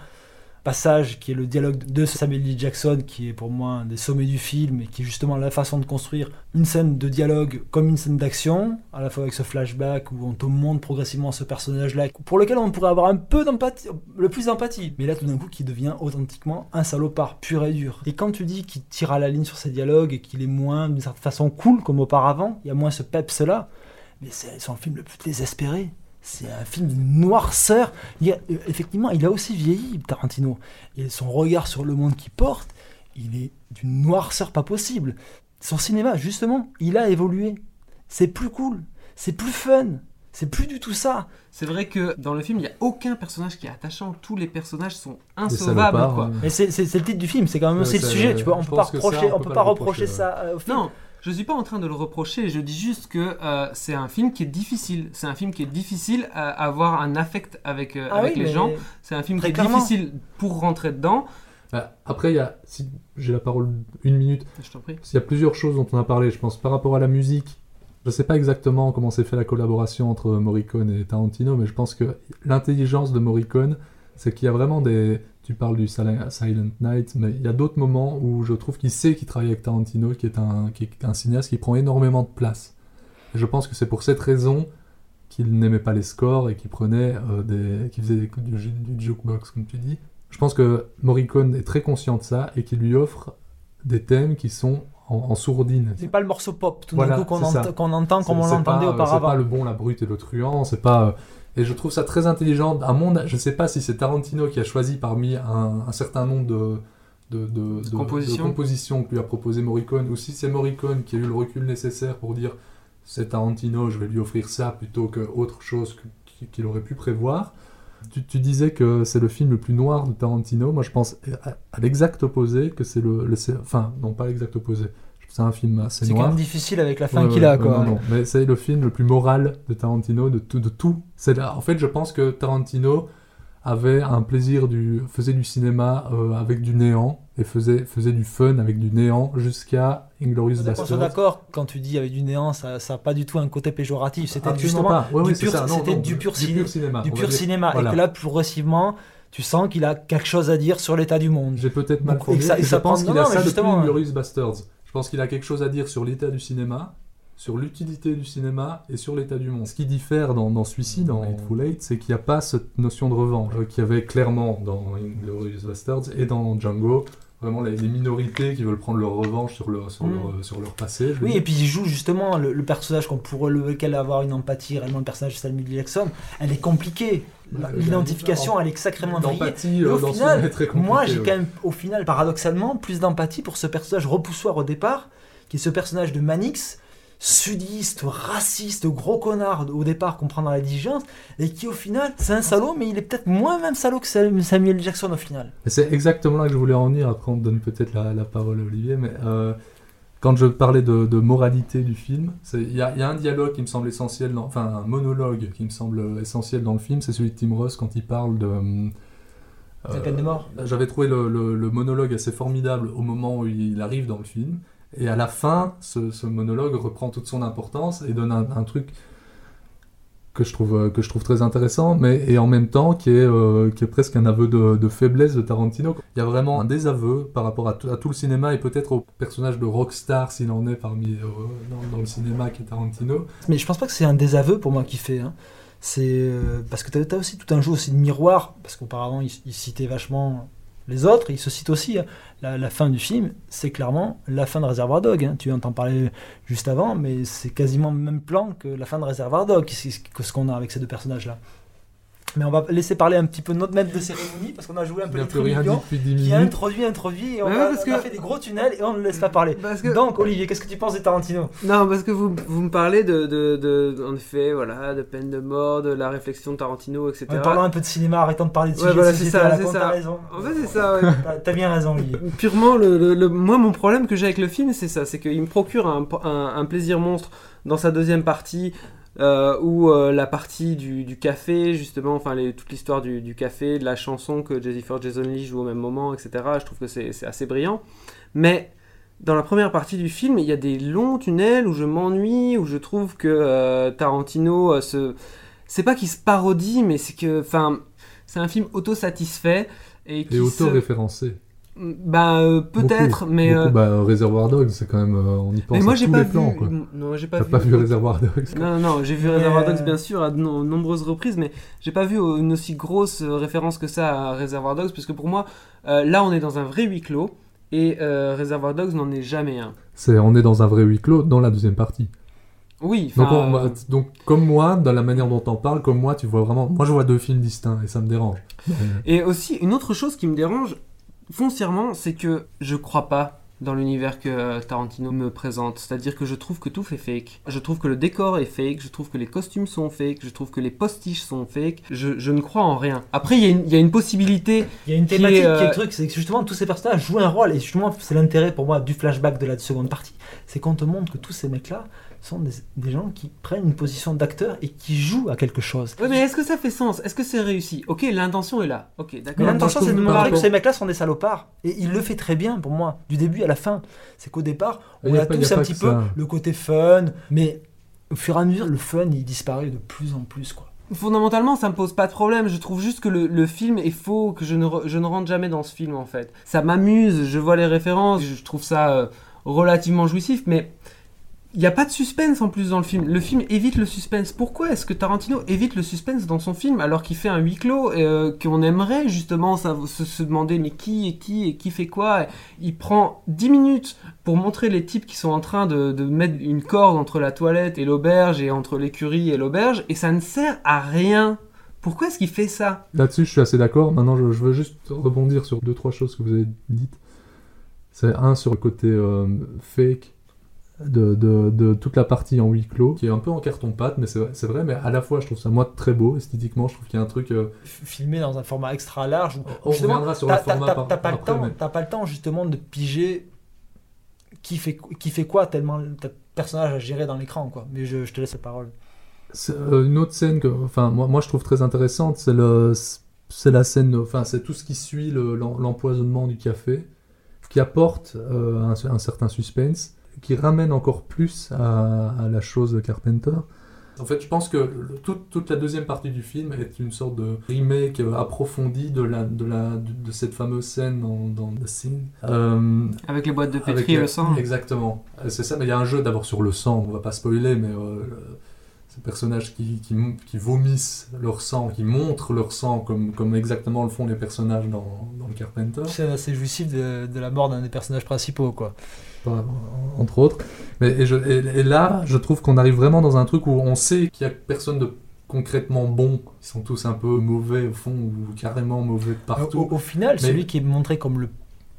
passage qui est le dialogue de Samuel L. Jackson, qui est pour moi un des sommets du film et qui est justement la façon de construire une scène de dialogue comme une scène d'action, à la fois avec ce flashback où on te montre progressivement ce personnage-là, pour lequel on pourrait avoir un peu d'empathie, le plus d'empathie, mais là tout d'un coup qui devient authentiquement un salopard pur et dur. Et quand tu dis qu'il tire à la ligne sur ses dialogues et qu'il est moins d'une certaine façon cool comme auparavant, il y a moins ce peps-là, mais c'est son film le plus désespéré. C'est un film d'une noirceur. Il a- euh, effectivement, il a aussi vieilli, Tarantino. Et son regard sur le monde qu'il porte, il est d'une noirceur pas possible. Son cinéma, justement, il a évolué. C'est plus cool, c'est plus fun, c'est plus du tout ça. C'est vrai que dans le film, il n'y a aucun personnage qui est attachant. Tous les personnages sont insauvables, quoi. Mais c'est le titre du film, c'est quand même Ouais, aussi le sujet. Tu vois, on je peut pas reprocher, on peut pas reprocher, ça euh, au film. Non, je suis pas en train de le reprocher, je dis juste que euh, c'est un film qui est difficile. C'est un film qui est difficile à avoir un affect avec, euh, Ah avec oui, les gens. C'est un film qui très est clairement. difficile pour rentrer dedans. Bah, après, il y a, si j'ai la parole une minute, Je t'en prie. il y a plusieurs choses dont on a parlé, je pense, par rapport à la musique. Je sais pas exactement comment s'est fait la collaboration entre Morricone et Tarantino, mais je pense que l'intelligence de Morricone, c'est qu'il y a vraiment des... Tu parles du Sil- Silent Night, mais il y a d'autres moments où je trouve qu'il sait qu'il travaille avec Tarantino, qui est, un, qui est un cinéaste qui prend énormément de place. Et je pense que c'est pour cette raison qu'il n'aimait pas les scores et qu'il prenait euh, des... qu'il faisait des- du, du jukebox, comme tu dis. Je pense que Morricone est très conscient de ça et qu'il lui offre des thèmes qui sont en, en sourdine. C'est pas le morceau pop tout Voilà, d'un coup qu'on ent- qu'on entend comme on l'entendait euh, auparavant. C'est pas le bon, la brute et le truand, c'est pas... Et je trouve ça très intelligent. À mon, je sais pas si c'est Tarantino qui a choisi parmi un, un certain nombre de, de, de, de- compositions. de compositions que lui a proposé Morricone, ou si c'est Morricone qui a eu le recul nécessaire pour dire c'est Tarantino, je vais lui offrir ça plutôt que autre chose qu'il aurait pu prévoir. Tu, tu disais que c'est le film le plus noir de Tarantino. Moi, je pense à, à l'exact opposé, que c'est le, le- Enfin, non, pas l'exact opposé. C'est un film assez C'est quand noir. même difficile avec la fin Ouais, qu'il a, ouais, quoi. non, non, mais c'est le film le plus moral de Tarantino, de tout. De tout. C'est là- En fait, je pense que Tarantino avait un plaisir du, faisait du cinéma euh, avec du néant et faisait, faisait du fun avec du néant jusqu'à Inglorious On Basterds. soit d'accord, quand tu dis avec du néant, ça n'a pas du tout un côté péjoratif. C'était justement. Ouais, du c'est pur, ça. Non, c'était non, du pur, ciné- cinéma. du pur cinéma. Voilà. Et que là, progressivement, tu sens qu'il a quelque chose à dire sur l'état du monde. J'ai peut-être mal Donc, et ça- et ça je pense qu'il a non, ça depuis Inglorious Bastards. Je pense qu'il a quelque chose à dire sur l'état du cinéma, sur l'utilité du cinéma et sur l'état du monde. Ce qui diffère dans, dans celui-ci, dans Hateful Eight, c'est qu'il n'y a pas cette notion de revanche euh, qu'il y avait clairement dans Inglorious Bastards et dans Django. Vraiment les, les minorités qui veulent prendre leur revanche sur leur, sur Mm. leur, sur leur passé. Oui, et puis il joue justement le, le personnage qu'on pourrait lequel avoir une empathie, réellement le personnage de Samuel. Jackson, elle est compliquée. Euh, L'identification, elle est sacrément vrillée. Et euh, au ce final, moi j'ai ouais. quand même, au final, paradoxalement, plus d'empathie pour ce personnage repoussoir au départ, qui est ce personnage de Manix, sudiste, raciste, gros connard au départ qu'on prend dans la diligence, et qui au final, c'est un salaud, mais il est peut-être moins même salaud que Samuel Jackson au final. C'est exactement là que je voulais en venir, après on donne peut-être la, la, parole à Olivier, mais euh, quand je parlais de, de moralité du film, il y, y, a un dialogue qui me semble essentiel, dans, enfin un monologue qui me semble essentiel dans le film, c'est celui de Tim Ross quand il parle de... Euh, peine de mort J'avais trouvé le, le, le, monologue assez formidable au moment où il arrive dans le film. Et à la fin, ce, ce monologue reprend toute son importance et donne un, un, truc que je trouve, que je trouve très intéressant, mais et en même temps qui est, euh, qui est presque un aveu de, de, faiblesse de Tarantino. Il y a vraiment un désaveu par rapport à, tout le cinéma et peut-être au personnage de rockstar s'il en est parmi euh, dans, le cinéma qui est Tarantino. Mais je pense pas que c'est un désaveu pour moi qui fait. Hein. C'est euh, parce que tu as, aussi tout un jeu aussi de miroir, parce qu'auparavant il, citait vachement les autres, il se cite aussi. Hein. La, la, fin du film, c'est clairement la fin de Reservoir Dog. Hein. Tu entends parler juste avant, mais c'est quasiment le même plan que la fin de Reservoir Dog, que ce qu'on a avec ces deux personnages-là. Mais on va laisser parler un petit peu notre maître de cérémonie parce qu'on a joué un peu les trucs qui a introduit, introduit et on, ouais, a, on que... a, fait des gros tunnels et on ne laisse pas parler. Que... Donc Olivier, qu'est-ce que tu penses de Tarantino? Non, parce que vous, vous me parlez de, de, de, en effet, voilà, de peine de mort, de la réflexion de Tarantino, etc. Ouais, parlons un peu de cinéma, arrêtons de parler de ouais, voilà, c'est ça, c'est ça. Raison. En fait, c'est ça. Ouais. T'as bien raison, Olivier. Purement, le, le, le, moi, mon problème que j'ai avec le film, c'est ça, c'est qu'il me procure un, un, un plaisir monstre dans sa deuxième partie euh, ou euh, la partie du, du, café, justement, enfin les, toute l'histoire du, du, café, de la chanson que Jennifer Jason Lee joue au même moment, etc. Je trouve que c'est assez brillant. Mais dans la première partie du film, il y a des longs tunnels où je m'ennuie, où je trouve que euh, Tarantino se. C'est pas qu'il se parodie, mais c'est que. Enfin, c'est un film autosatisfait. Et, et auto-référencé. Bah euh, peut-être, mais beaucoup, euh... bah, Réservoir Dogs, c'est quand même euh, on y pense. Mais moi j'ai pas vu. Plans, quoi. Non, j'ai pas T'as vu. pas vu Réservoir Dogs. Non, non, j'ai vu Réservoir Dogs bien sûr à de no nombreuses reprises, mais j'ai pas vu une aussi grosse référence que ça à Réservoir Dogs, parce que pour moi, là on est dans un vrai huis clos et Réservoir Dogs n'en est jamais un. C'est on est dans un vrai huis clos dans la deuxième partie. Oui. Donc, on, donc, comme moi, dans la manière dont on parle, comme moi, tu vois vraiment. Moi, je vois deux films distincts et ça me dérange. Et aussi, une autre chose qui me dérange foncièrement, c'est que je crois pas dans l'univers que Tarantino me présente. C'est-à-dire que je trouve que tout fait fake. Je trouve que le décor est fake, je trouve que les costumes sont fake, je trouve que les postiches sont fake. Je, je ne crois en rien. Après, il y, y, a une possibilité. Il y a une thématique qui est, euh... qui est le truc, c'est que justement tous ces personnages jouent un rôle. Et justement, c'est l'intérêt pour moi du flashback de la seconde partie. C'est qu'on te montre que tous ces mecs-là sont des, des, gens qui prennent une position d'acteur et qui jouent à quelque chose. Oui, mais est-ce que ça fait sens? Est-ce que c'est réussi? Ok, l'intention est là. Ok, d'accord. L'intention, c'est de montrer que ces mecs-là sont des salopards. Et il le fait très bien pour moi, du début à la fin. C'est qu'au départ, on a, a, tous a un petit peu ça. le côté fun, mais au fur et à mesure, le fun, il disparaît de plus en plus, quoi. Fondamentalement, ça me pose pas de problème. Je trouve juste que le, le film est faux, que je ne, je ne rentre jamais dans ce film en fait. Ça m'amuse, je vois les références, je trouve ça euh, relativement jouissif, mais il n'y a pas de suspense en plus dans le film. Le film évite le suspense. Pourquoi est-ce que Tarantino évite le suspense dans son film alors qu'il fait un huis clos euh, qu'on aimerait justement se, demander mais qui est qui et qui fait quoi? Il prend 10 minutes pour montrer les types qui sont en train de, mettre une corde entre la toilette et l'auberge et entre l'écurie et l'auberge et ça ne sert à rien. Pourquoi est-ce qu'il fait ça? Là-dessus, je suis assez d'accord. Maintenant, je, je, veux juste rebondir sur deux trois choses que vous avez dites. C'est un sur le côté euh, fake de, de, de, toute la partie en huis clos, qui est un peu en carton-pâte, mais c'est vrai, mais à la fois je trouve ça moi très beau, esthétiquement, je trouve qu'il y a un truc... Euh... Filmé dans un format extra large, où on reviendra sur le format T'as pas, le temps, mais... pas le temps justement de piger qui fait, qui fait quoi, tellement t'as personnage à gérer dans l'écran, quoi. Mais je, je, te laisse la parole. Euh, une autre scène que, enfin, moi, moi je trouve très intéressante, c'est le... C'est la scène, enfin, c'est tout ce qui suit l'empoisonnement le, du café, qui apporte euh, un, un certain suspense qui ramène encore plus à, à, la chose de Carpenter. En fait, je pense que le, toute, toute, la deuxième partie du film est une sorte de remake approfondi de, la, de, la, de, de cette fameuse scène dans, dans The Scene. Euh, avec les boîtes de pétri et le sang Exactement. C'est ça, mais il y a un jeu d'abord sur le sang, on va pas spoiler, mais euh, ces personnages qui, qui, qui, vomissent leur sang, qui montrent leur sang comme, comme exactement le font les personnages dans, dans le Carpenter. C'est assez jouissif de, de la mort d'un des personnages principaux, quoi entre autres. Mais, et, je, et, et là, je trouve qu'on arrive vraiment dans un truc où on sait qu'il n'y a personne de concrètement bon. Ils sont tous un peu mauvais au fond, ou carrément mauvais partout. Au, au final, Mais... celui qui est montré comme le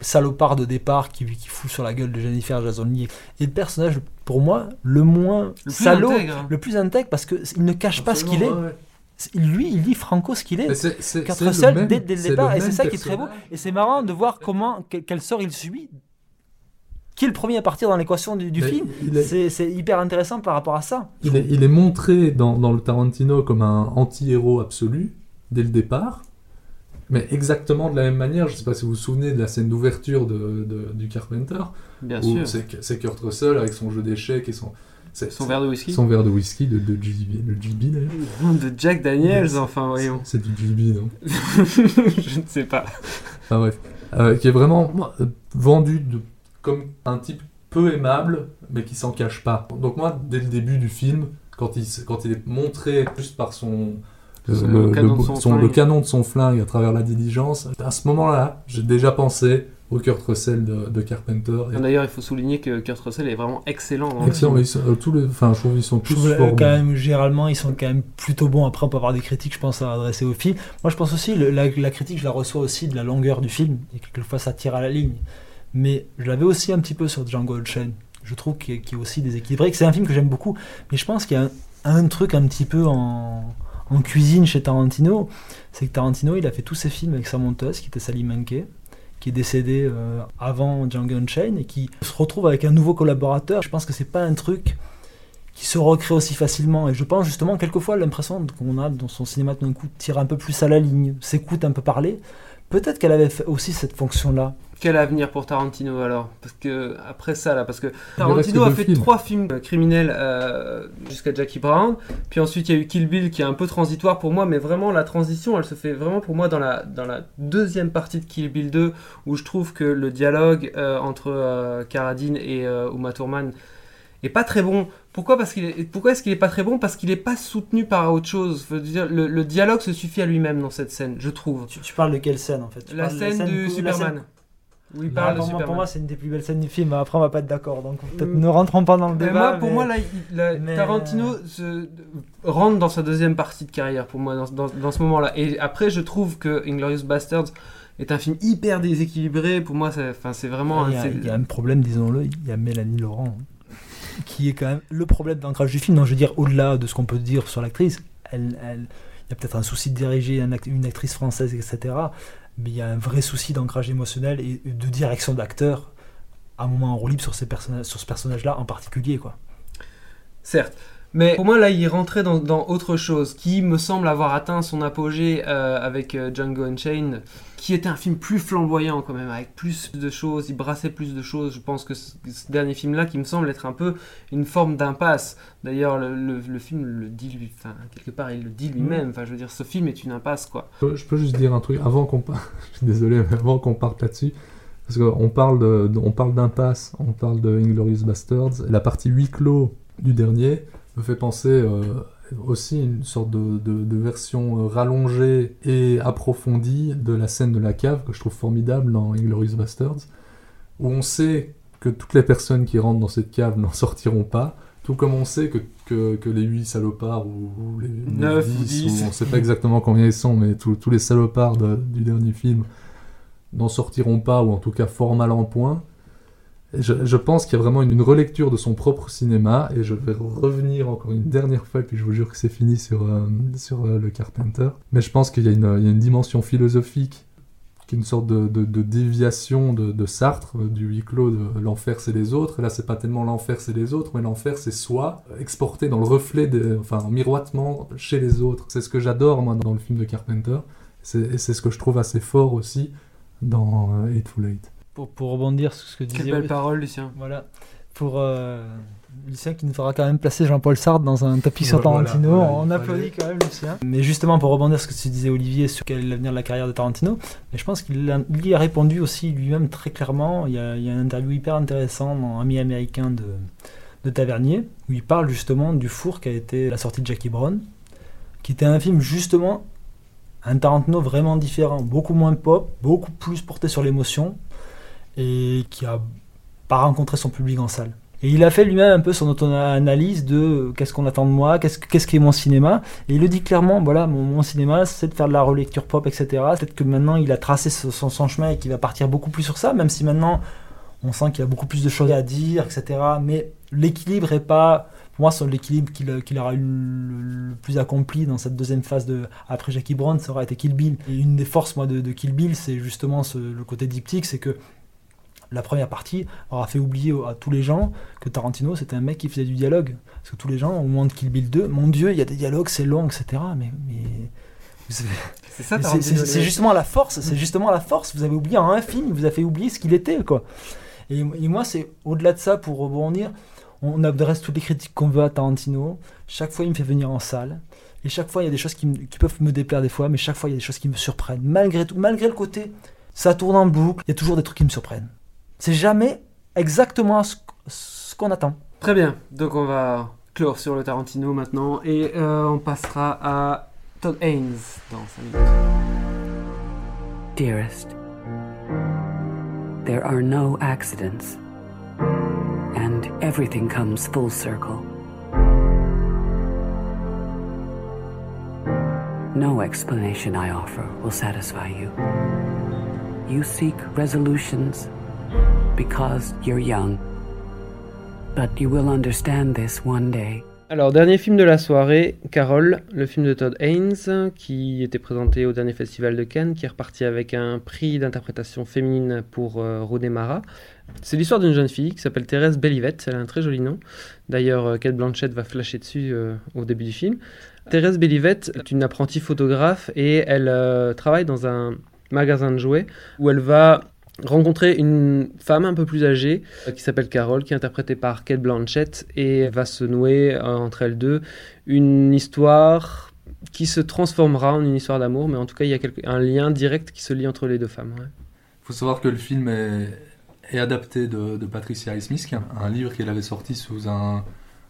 salopard de départ qui, qui fout sur la gueule de Jennifer Jason Leigh est le personnage, pour moi, le moins Le salaud, intègre. le plus intègre parce qu'il ne cache pas ce qu'il est. Ouais, Lui, il dit franco ce qu'il est. C'est- Quatre seuls dès, dès le départ, et c'est ça qui est très beau. Et c'est marrant de voir comment, quel, quel sort il subit. Qui est le premier à partir dans l'équation du, du film il est- C'est hyper intéressant par rapport à ça. Il est, il est montré dans, dans le Tarantino comme un anti-héros absolu dès le départ, mais exactement de la même manière. Je ne sais pas si vous vous souvenez de la scène d'ouverture de, de- du Carpenter, Bien où sûr. c'est Kurt Russell avec son jeu d'échecs et son, Son verre de whisky. son verre de whisky, de, de GB, de GB d'ailleurs. De Jack Daniels, enfin, voyons. C'est du GB, non je ne sais pas. Enfin bref, Euh, qui est vraiment euh, vendu de- comme un type peu aimable, mais qui s'en cache pas. Donc moi, dès le début du film, quand il, s- quand il est montré juste par son... Le, Le le- canon le- de son son- le flingue. canon de son flingue à travers la diligence, à ce moment-là, j'ai déjà pensé au Kurt Russell de, de Carpenter. Et- D'ailleurs, il faut souligner que Kurt Russell est vraiment excellent dans Excellent, mais ils sont- euh, tous les, enfin, je trouve qu'ils sont Je tous trouve, euh, quand même, généralement, ils sont quand même plutôt bons. Après, on peut avoir des critiques, je pense, à adresser au film. Moi, je pense aussi, le- la, la critique, je la reçois aussi de la longueur du film. Et quelquefois, ça tire à la ligne. Mais je l'avais aussi un petit peu sur Django Unchained. Je trouve qu'il est, qu'il est aussi déséquilibré. que C'est un film que j'aime beaucoup. Mais je pense qu'il y a un, truc un petit peu en, cuisine chez Tarantino. C'est que Tarantino, il a fait tous ses films avec sa monteuse, qui était Sally Menke qui est décédée euh, avant Django Unchained et qui se retrouve avec un nouveau collaborateur. Je pense que c'est pas un truc qui se recrée aussi facilement. Et je pense justement, quelquefois, l'impression qu'on a dans son cinéma tout d'un coup tire un peu plus à la ligne, s'écoute un peu parler. Peut-être qu'elle avait fait aussi cette fonction-là. Quel avenir pour Tarantino alors? Parce que après ça là, parce que Tarantino a fait films. trois films euh, criminels euh, jusqu'à Jackie Brown, puis ensuite il y a eu Kill Bill qui est un peu transitoire pour moi, mais vraiment la transition elle se fait vraiment pour moi dans la, dans la deuxième partie de Kill Bill 2 où je trouve que le dialogue euh, entre euh, Carradine et euh, Uma Thurman est pas très bon. Pourquoi? Parce qu'il est, pourquoi est-ce qu'il est pas très bon? Parce qu'il est pas soutenu par autre chose. Je veux dire, le, le dialogue se suffit à lui-même dans cette scène, je trouve. Tu, tu parles de quelle scène en fait? Tu La de scène du Superman. De pour, moi, Superman. pour moi, c'est une des plus belles scènes du film. Après, on va pas être d'accord. Donc, peut-être Mm. ne rentrons pas dans le Mais débat. moi, pour mais- moi, là, il- là, mais- Tarantino se, rentre dans sa deuxième partie de carrière, pour moi, dans, dans- dans ce moment-là. Et après, je trouve que Inglorious Bastards est un film hyper déséquilibré. Pour moi, c'est vraiment... il, y a, il y a un problème, disons-le. Il y a Mélanie Laurent qui est quand même le problème d'ancrage du film. Non, je veux dire, au-delà de ce qu'on peut dire sur l'actrice, elle, elle- il y a peut-être un souci de diriger une actrice française, etc. Mais il y a un vrai souci d'ancrage émotionnel et de direction d'acteur à un moment en roue libre sur, sur ce personnage-là en particulier. quoi. Certes. Mais pour moi, là, il rentrait dans, dans autre chose, qui me semble avoir atteint son apogée euh, avec euh, Django Unchained, qui était un film plus flamboyant quand même, avec plus de choses, il brassait plus de choses. Je pense que ce, ce dernier film-là, qui me semble être un peu une forme d'impasse. D'ailleurs, le, le- le film le dit, lui, enfin, quelque part, il le dit lui-même. Enfin, je veux dire, ce film est une impasse, quoi. Je peux- juste dire un truc avant qu'on parte. Je suis désolé, mais avant qu'on parte là-dessus. Parce qu'on parle de- de- on parle d'impasse, on parle de Inglorious Bastards. La partie huis clos du dernier me fait penser euh, aussi une sorte de, de- de version euh, rallongée et approfondie de la scène de la cave que je trouve formidable dans Inglorious Bastards, où on sait que toutes les personnes qui rentrent dans cette cave n'en sortiront pas. Tout comme on sait que, que, que les 8 salopards ou, ou les, les Neuf ou 10, dix. ou on sait pas exactement combien ils sont, mais tous tous les salopards de- du dernier film n'en sortiront pas, ou en tout cas fort mal en point. Et je, pense qu'il y a vraiment une, relecture de son propre cinéma, et je vais revenir encore une dernière fois, puis je vous jure que c'est fini sur, euh, sur euh, le Carpenter. Mais je pense qu'il y, y a une dimension philosophique, qui est une sorte de, de- déviation de, de Sartre, euh, du huis clos de l'enfer c'est les autres. Et là, c'est pas tellement l'enfer c'est les autres, mais l'enfer c'est soi, exporté dans le reflet, des- enfin en miroitement chez les autres. C'est ce que j'adore, moi, dans le film de Carpenter. Et c'est ce que je trouve assez fort aussi dans Hateful Eight. Pour, pour rebondir sur ce que Quelle disait belle parole, Lucien. Voilà. Pour euh, Lucien qui nous fera quand même placer Jean-Paul Sartre dans un topic sur Tarantino. voilà, on applaudit quand même Lucien. Mais justement, pour rebondir sur ce que tu disais Olivier sur quel est l'avenir de la carrière de Tarantino, mais je pense qu'il a- y a répondu aussi lui-même très clairement. Il y, a, il y a une interview hyper intéressante dans Ami américain de, de Tavernier où il parle justement du four qui a été la sortie de Jackie Brown, qui était un film justement un Tarantino vraiment différent, beaucoup moins pop, beaucoup plus porté sur l'émotion et qui a pas rencontré son public en salle. Et il a fait lui-même un peu son auto-analyse de euh, qu'est-ce qu'on attend de moi, qu'est-ce qu'est-ce est mon cinéma. Et il le dit clairement, voilà, mon, cinéma, c'est de faire de la relecture pop, etc. Peut-être que maintenant il a tracé son, son- chemin et qu'il va partir beaucoup plus sur ça, même si maintenant on sent qu'il a beaucoup plus de choses à dire, etc. Mais l'équilibre est pas, pour moi, l'équilibre qu'il aura eu le, plus accompli dans cette deuxième phase de après Jackie Brown, ça aura été Kill Bill. Et une des forces, moi, de, Kill Bill, c'est justement le côté diptyque, c'est que la première partie aura fait oublier à tous les gens que Tarantino c'était un mec qui faisait du dialogue. Parce que tous les gens, au moment de Kill Bill 2, mon dieu, il y a des dialogues, c'est long, etc. Mais. avez- C'est ça, c'est- justement la force, c'est justement la force. Vous avez oublié en un film, il vous a fait oublier ce qu'il était, quoi. Et, et moi, c'est au-delà de ça, pour rebondir, on adresse toutes les critiques qu'on veut à Tarantino. Chaque fois, il me fait venir en salle. Et chaque fois, il y a des choses qui, me- qui peuvent me déplaire des fois, mais chaque fois, il y a des choses qui me surprennent. Malgré tout, malgré le côté, ça tourne en boucle, il y a toujours des trucs qui me surprennent. C'est jamais exactement ce, ce qu'on attend. Très bien, donc on va clore sur le Tarantino maintenant et euh, on passera à Todd Haynes dans 5 minutes. Dearest, there are no accidents, and everything comes full circle. No explanation I offer will satisfy you. You seek resolutions because you're young, but you will understand this one day. Alors, dernier film de la soirée, Carol, le film de Todd Haynes, qui était présenté au dernier festival de Cannes, qui est reparti avec un prix d'interprétation féminine pour euh, Mara. C'est l'histoire d'une jeune fille qui s'appelle Thérèse Bellivette, elle a un très joli nom. D'ailleurs, euh, Kate Blanchett va flasher dessus euh, au début du film. Thérèse Bellivette est une apprentie photographe et elle euh, travaille dans un magasin de jouets où elle va rencontrer une femme un peu plus âgée euh, qui s'appelle Carol, qui est interprétée par Kate Blanchett et va se nouer euh, entre elles deux une histoire qui se transformera en une histoire d'amour, mais en tout cas il y a quelque- un lien direct qui se lie entre les deux femmes. ouais. Il faut savoir que le film est, est adapté de, de Patricia Highsmith, qui est un, livre qu'elle avait sorti sous un,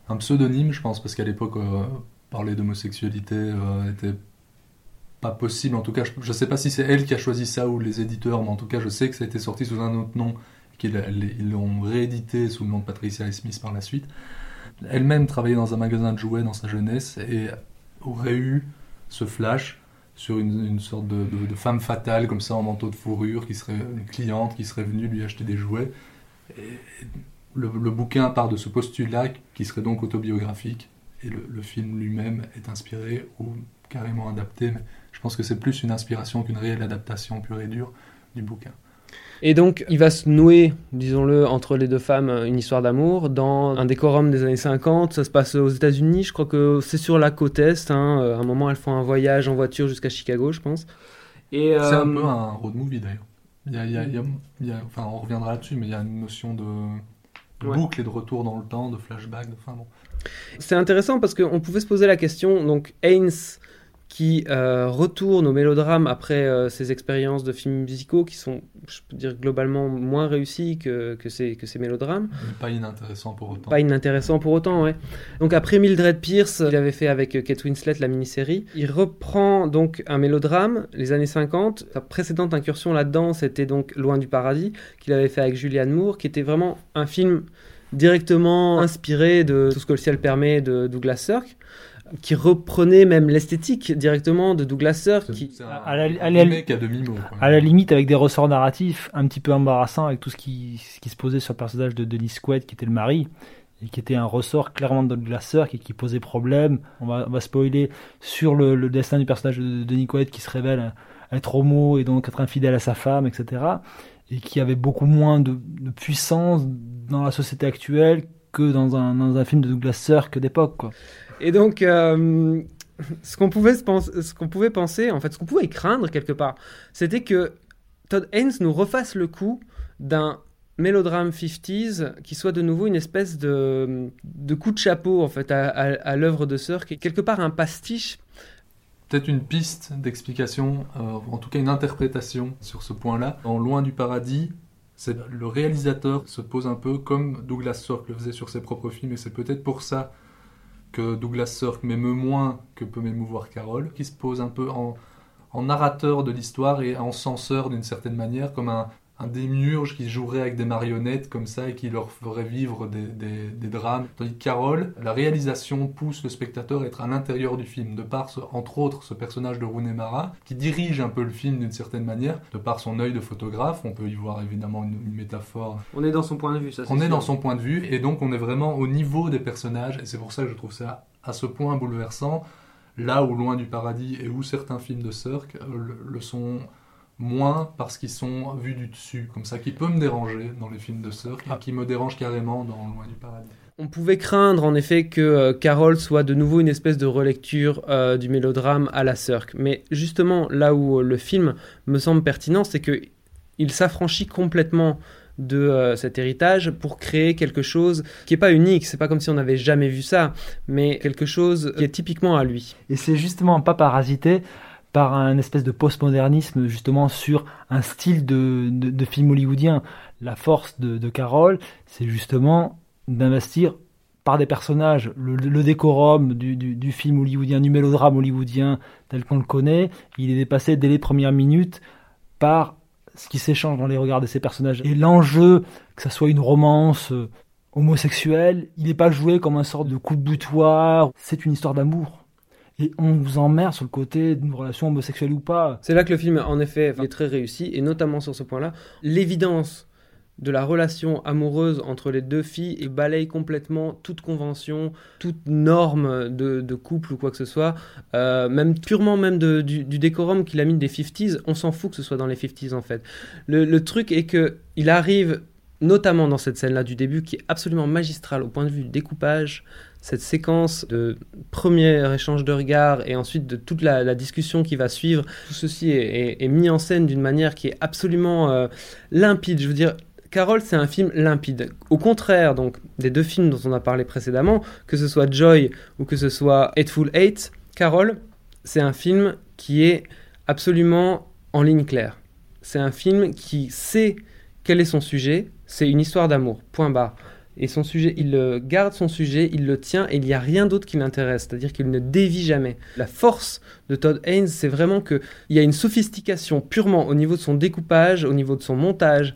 un pseudonyme, je pense, parce qu'à l'époque, euh, parler d'homosexualité euh, était pas possible. En tout cas, je ne sais pas si c'est elle qui a choisi ça ou les éditeurs, mais en tout cas, je sais que ça a été sorti sous un autre nom, qu'ils l'ont réédité sous le nom de Patricia Highsmith par la suite. Elle-même travaillait dans un magasin de jouets dans sa jeunesse et aurait eu ce flash sur une, une sorte de, femme fatale comme ça en manteau de fourrure qui serait une cliente qui serait venue lui acheter des jouets. Et le, le bouquin part de ce postulat qui serait donc autobiographique et le, le film lui-même est inspiré ou carrément adapté. Je pense que c'est plus une inspiration qu'une réelle adaptation pure et dure du bouquin. Et donc, il va se nouer, disons-le, entre les deux femmes, euh, une histoire d'amour dans un décorum des années 50. Ça se passe aux États-Unis, je crois que c'est sur la côte Est. hein. Euh, À un moment, elles font un voyage en voiture jusqu'à Chicago, je pense. Et, C'est un euh, peu un road movie d'ailleurs. Il y a- il y a- il y a- il y a- enfin, on reviendra là-dessus, mais il y a une notion de, de Ouais. boucle et de retour dans le temps, de flashback. De, enfin, bon. C'est intéressant parce qu'on pouvait se poser la question, donc Haynes qui euh, retourne au mélodrame après euh, ses expériences de films musicaux qui sont, je peux dire, globalement moins réussis que, que, ces, que ces mélodrames. Mais pas inintéressant pour autant. Pas inintéressant pour autant, ouais. Donc après Mildred Pierce, il avait fait avec euh, Kate Winslet la mini-série. Il reprend donc un mélodrame, les années 50. Sa précédente incursion là-dedans, c'était donc Loin du paradis, qu'il avait fait avec Julianne Moore, qui était vraiment un film directement inspiré de Tout ce que le ciel permet de Douglas Sirk, qui reprenait même l'esthétique directement de Douglas Sirk. Qui... C'est un, À la- à la- remake à demi-mot. quoi. À la limite, avec des ressorts narratifs un petit peu embarrassants, avec tout ce qui, ce qui se posait sur le personnage de Denis Quaid, qui était le mari, et qui était un ressort clairement de Douglas Sirk et qui posait problème. On va, on va spoiler sur le, le destin du personnage de Denis Quaid qui se révèle être homo et donc être infidèle à sa femme, etc. Et qui avait beaucoup moins de, de puissance dans la société actuelle que dans un, dans un film de Douglas Sirk d'époque. quoi. Et donc, euh, ce qu'on pouvait, ce qu'on pouvait penser, en fait, ce qu'on pouvait craindre quelque part, c'était que Todd Haynes nous refasse le coup d'un mélodrame 50s qui soit de nouveau une espèce de, de coup de chapeau en fait à, à- à l'œuvre de Sir, qui est quelque part un pastiche. Peut-être une piste d'explication, euh, en tout cas une interprétation sur ce point-là. Dans Loin du paradis, le réalisateur se pose un peu comme Douglas Sirk le faisait sur ses propres films, et c'est peut-être pour ça que Douglas Sirk m'émeut moins que peut m'émouvoir Carole, qui se pose un peu en narrateur de l'histoire et en censeur d'une certaine manière, comme un, un démiurge qui jouerait avec des marionnettes comme ça et qui leur ferait vivre des, des- des drames. Tandis que Carole, la réalisation pousse le spectateur à être à l'intérieur du film, de par, ce- entre autres, ce personnage de Rooney Mara, qui dirige un peu le film d'une certaine manière, de par son œil de photographe. On peut y voir évidemment une, une métaphore On est dans son point de vue, ça on est dans son point de vue et donc on est vraiment au niveau des personnages et c'est pour ça que je trouve ça à ce point bouleversant. Là où Loin du paradis et où certains films de Cirque euh, le, le sont moins parce qu'ils sont vus du dessus, comme ça, qui peut me déranger dans les films de Cirque et qui me dérange carrément dans Loin du paradis. On pouvait craindre en effet que euh, Carol soit de nouveau une espèce de relecture euh, du mélodrame à la Cirque. Mais justement, là où euh, le film me semble pertinent, c'est que il s'affranchit complètement de euh, cet héritage pour créer quelque chose qui est pas unique. C'est pas comme si on n'avait jamais vu ça, mais quelque chose qui est typiquement à lui. Et c'est justement pas parasité par un espèce de postmodernisme justement sur un style de, de, film hollywoodien. La force de, de Carole, c'est justement d'investir par des personnages le, décorum du, du, film hollywoodien, du mélodrame hollywoodien tel qu'on le connaît. Il est dépassé dès les premières minutes par ce qui s'échange dans les regards de ces personnages. Et l'enjeu, que ça soit une romance euh, homosexuelle, il n'est pas joué comme un sort de coup de butoir. C'est une histoire d'amour. Et on vous emmerde sur le côté d'une relation homosexuelle ou pas. C'est là que le film, en effet, est très réussi, et notamment sur ce point-là, l'évidence de la relation amoureuse entre les deux filles et balaye complètement toute convention, toute norme de, couple ou quoi que ce soit, euh, même purement même du, décorum qu'il a mis des 50s, on s'en fout que ce soit dans les 50s en fait. Le, le truc est que il arrive notamment dans cette scène-là du début qui est absolument magistrale au point de vue du découpage, cette séquence de premier échange de regards et ensuite de toute la, discussion qui va suivre, tout ceci est, mis en scène d'une manière qui est absolument euh, limpide. Je veux dire, Carol, c'est un film limpide. Au contraire, donc, des deux films dont on a parlé précédemment, que ce soit Joy ou que ce soit Hateful Eight, Carol, c'est un film qui est absolument en ligne claire. C'est un film qui sait quel est son sujet? C'est une histoire d'amour. Point barre. Et son sujet, il garde son sujet, il le tient et il n'y a rien d'autre qui l'intéresse. C'est-à-dire qu'il ne dévie jamais. La force de Todd Haynes, c'est vraiment qu'il y a une sophistication purement au niveau de son découpage, au niveau de son montage,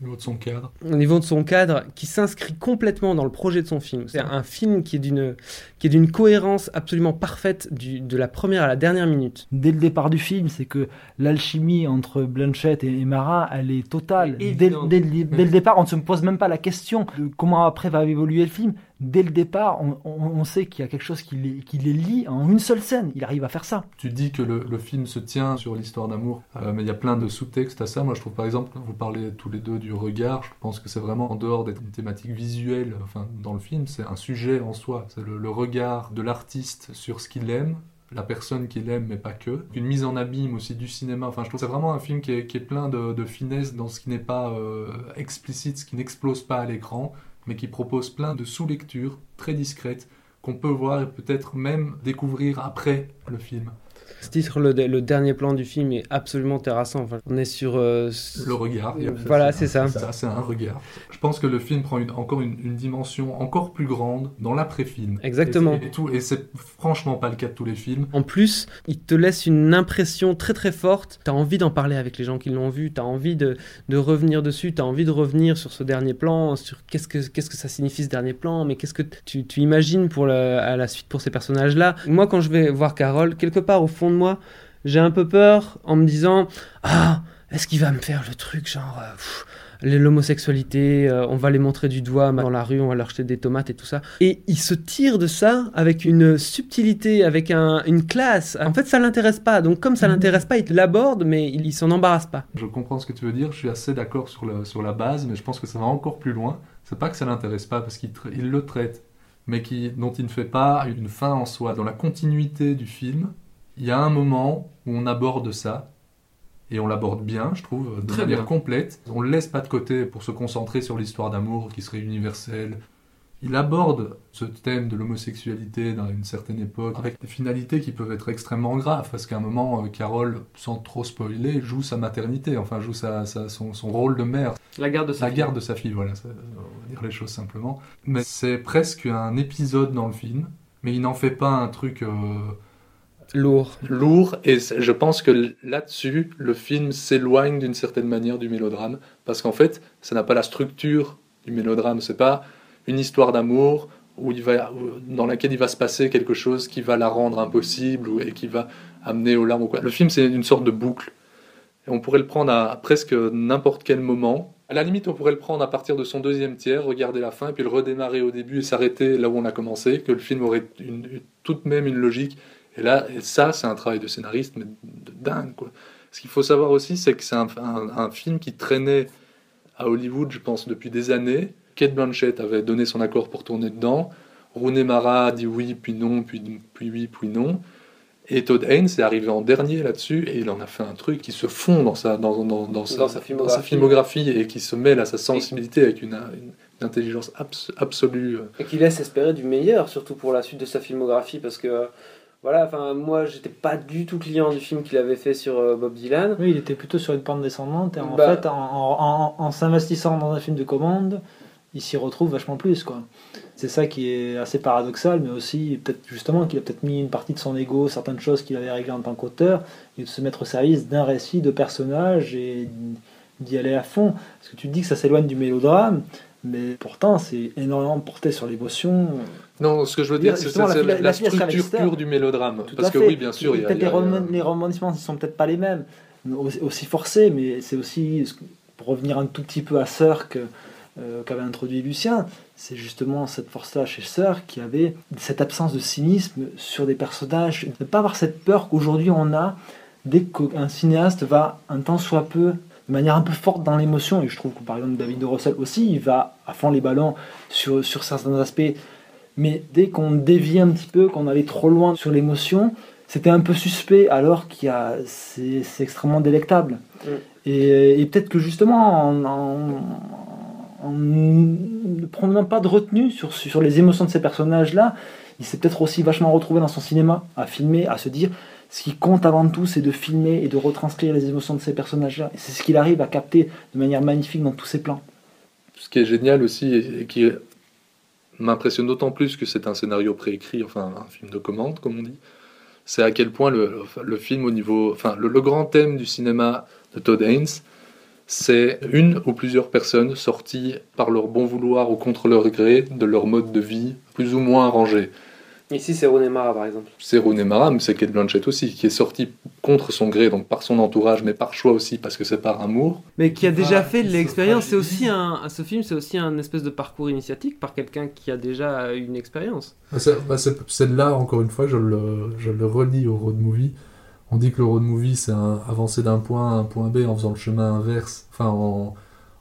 au niveau de son cadre. Au niveau de son cadre, qui s'inscrit complètement dans le projet de son film. C'est un film qui est d'une qui est d'une cohérence absolument parfaite du, de la première à la dernière minute. Dès le départ du film, c'est que l'alchimie entre Blanchett et, et Mara, elle est totale. Et dès, dès, dès, dès, le départ, on ne se pose même pas la question de comment après va évoluer le film. Dès le départ, on, on, on sait qu'il y a quelque chose qui les, qui les, lie en une seule scène. Il arrive à faire ça. Tu dis que le, le film se tient sur l'histoire d'amour, euh, mais il y a plein de sous-textes à ça. Moi, je trouve par exemple, vous parlez tous les deux du regard. Je pense que c'est vraiment en dehors des thématiques visuelles, enfin dans le film, c'est un sujet en soi. C'est le, le regard de l'artiste sur ce qu'il aime, la personne qu'il aime, mais pas que. Une mise en abîme aussi du cinéma. Enfin, je trouve que c'est vraiment un film qui est, plein de, de, finesse dans ce qui n'est pas euh, explicite, ce qui n'explose pas à l'écran, mais qui propose plein de sous-lectures très discrètes qu'on peut voir et peut-être même découvrir après le film. Ce titre, le, le, dernier plan du film est absolument terrassant. Enfin, on est sur euh, le regard. Voilà, c'est ça. C'est ça, c'est un regard. Je pense que le film prend une, encore une, une, dimension encore plus grande dans l'après-film. Exactement. Et, et, tout, et c'est franchement pas le cas de tous les films. En plus, il te laisse une impression très très forte. T'as envie d'en parler avec les gens qui l'ont vu. T'as envie de, de, revenir dessus. T'as envie de revenir sur ce dernier plan, sur qu'est-ce que qu'est-ce que ça signifie ce dernier plan, mais qu'est-ce que tu, tu imagines pour le, à la suite pour ces personnages-là? Moi, quand je vais voir Carole, quelque part au fond de moi, j'ai un peu peur en me disant Ah, est-ce qu'il va me faire le truc genre. Euh, l'homosexualité, euh, on va les montrer du doigt dans la rue, on va leur jeter des tomates et tout ça. Et il se tire de ça avec une subtilité, avec un, une classe. En fait, ça l'intéresse pas. Donc, comme ça l'intéresse pas, il l'aborde, mais il, il s'en embarrasse pas. Je comprends ce que tu veux dire. Je suis assez d'accord sur, sur la base, mais je pense que ça va encore plus loin. C'est pas que ça l'intéresse pas, parce qu'il il le traite, mais qui, dont il ne fait pas une fin en soi. Dans la continuité du film, il y a un moment où on aborde ça, et on l'aborde bien, je trouve, de Très manière bien. complète. On ne le laisse pas de côté pour se concentrer sur l'histoire d'amour qui serait universelle. Il aborde ce thème de l'homosexualité dans une certaine époque avec des finalités qui peuvent être extrêmement graves parce qu'à un moment, euh, Carole, sans trop spoiler, joue sa maternité, enfin joue sa, sa, son, son, rôle de mère. La garde de sa La fille. garde de sa fille, voilà, ça, on va dire les choses simplement. Mais c'est presque un épisode dans le film, mais il n'en fait pas un truc... Euh, Lourd. Lourd, et je pense que là-dessus, le film s'éloigne d'une certaine manière du mélodrame, parce qu'en fait, ça n'a pas la structure du mélodrame, c'est pas une histoire d'amour où il va, dans laquelle il va se passer quelque chose qui va la rendre impossible ou, et qui va amener aux larmes. Ou quoi. Le film, c'est une sorte de boucle. Et on pourrait le prendre à, presque n'importe quel moment. À la limite, on pourrait le prendre à partir de son deuxième tiers, regarder la fin, puis le redémarrer au début et s'arrêter là où on a commencé, que le film aurait tout de même une logique. Et là, et ça, c'est un travail de scénariste, mais de dingue. Quoi. Ce qu'il faut savoir aussi, c'est que c'est un, un film qui traînait à Hollywood, je pense, depuis des années, Kate Blanchett avait donné son accord pour tourner dedans. Rooney Mara a dit oui, puis non, puis, puis oui, puis non. Et Todd Haynes est arrivé en dernier là-dessus et il en a fait un truc qui se fond dans sa, dans, dans, dans, sa, sa, filmographie. et qui se mêle à sa sensibilité avec une, intelligence absolue. Et qui laisse espérer du meilleur, surtout pour la suite de sa filmographie, parce que voilà, enfin moi j'étais pas du tout client du film qu'il avait fait sur euh, Bob Dylan. Oui, il était plutôt sur une pente descendante et en bah fait en, en s'investissant dans un film de commande, il s'y retrouve vachement plus. quoi. C'est ça qui est assez paradoxal, mais aussi peut-être justement qu'il a peut-être mis une partie de son ego, certaines choses qu'il avait réglées en tant qu'auteur, et de se mettre au service d'un récit de personnages et d'y aller à fond. Parce que tu te dis que ça s'éloigne du mélodrame, mais pourtant c'est énormément porté sur l'émotion. Non, ce que je veux dire, c'est la, la, structure pure du mélodrame. Parce que oui, bien sûr, il y a, les, les rebondissements ne sont peut-être pas les mêmes, aussi forcés, mais c'est aussi, pour revenir un tout petit peu à Cirque, euh, qu'avait introduit Lucien, c'est justement cette force-là chez Sœur qui avait cette absence de cynisme sur des personnages, de ne pas avoir cette peur qu'aujourd'hui on a dès qu'un cinéaste va un temps soit peu de manière un peu forte dans l'émotion, et je trouve que par exemple David de Russell aussi, il va à fond les ballons sur, sur certains aspects, mais dès qu'on dévie un petit peu, qu'on allait trop loin sur l'émotion, c'était un peu suspect, alors qu'il a, c'est, extrêmement délectable. Mm. Et, peut-être que justement, en, en ne prenant pas de retenue sur, sur les émotions de ces personnages-là, il s'est peut-être aussi vachement retrouvé dans son cinéma, à filmer, à se dire ce qui compte avant tout, c'est de filmer et de retranscrire les émotions de ces personnages-là. Et c'est ce qu'il arrive à capter de manière magnifique dans tous ses plans. Ce qui est génial aussi, et qui m'impressionne d'autant plus que c'est un scénario préécrit, enfin un film de commande, comme on dit, c'est à quel point le, film au niveau. Enfin, le, le, grand thème du cinéma de Todd Haynes, c'est une ou plusieurs personnes sorties par leur bon vouloir ou contre leur gré de leur mode de vie plus ou moins arrangé. Ici, c'est Rooney Mara, par exemple. C'est Rooney Mara, mais c'est Kate Blanchett aussi, qui est sortie contre son gré, donc par son entourage, mais par choix aussi, parce que c'est par amour. Mais qui a déjà fait l'expérience. C'est aussi un, ce film, c'est aussi un espèce de parcours initiatique par quelqu'un qui a déjà une expérience. Ah, bah, celle-là, encore une fois, je le, je le relis au road movie. On dit que le road movie, c'est avancer d'un point à un point B en faisant le chemin inverse, enfin en,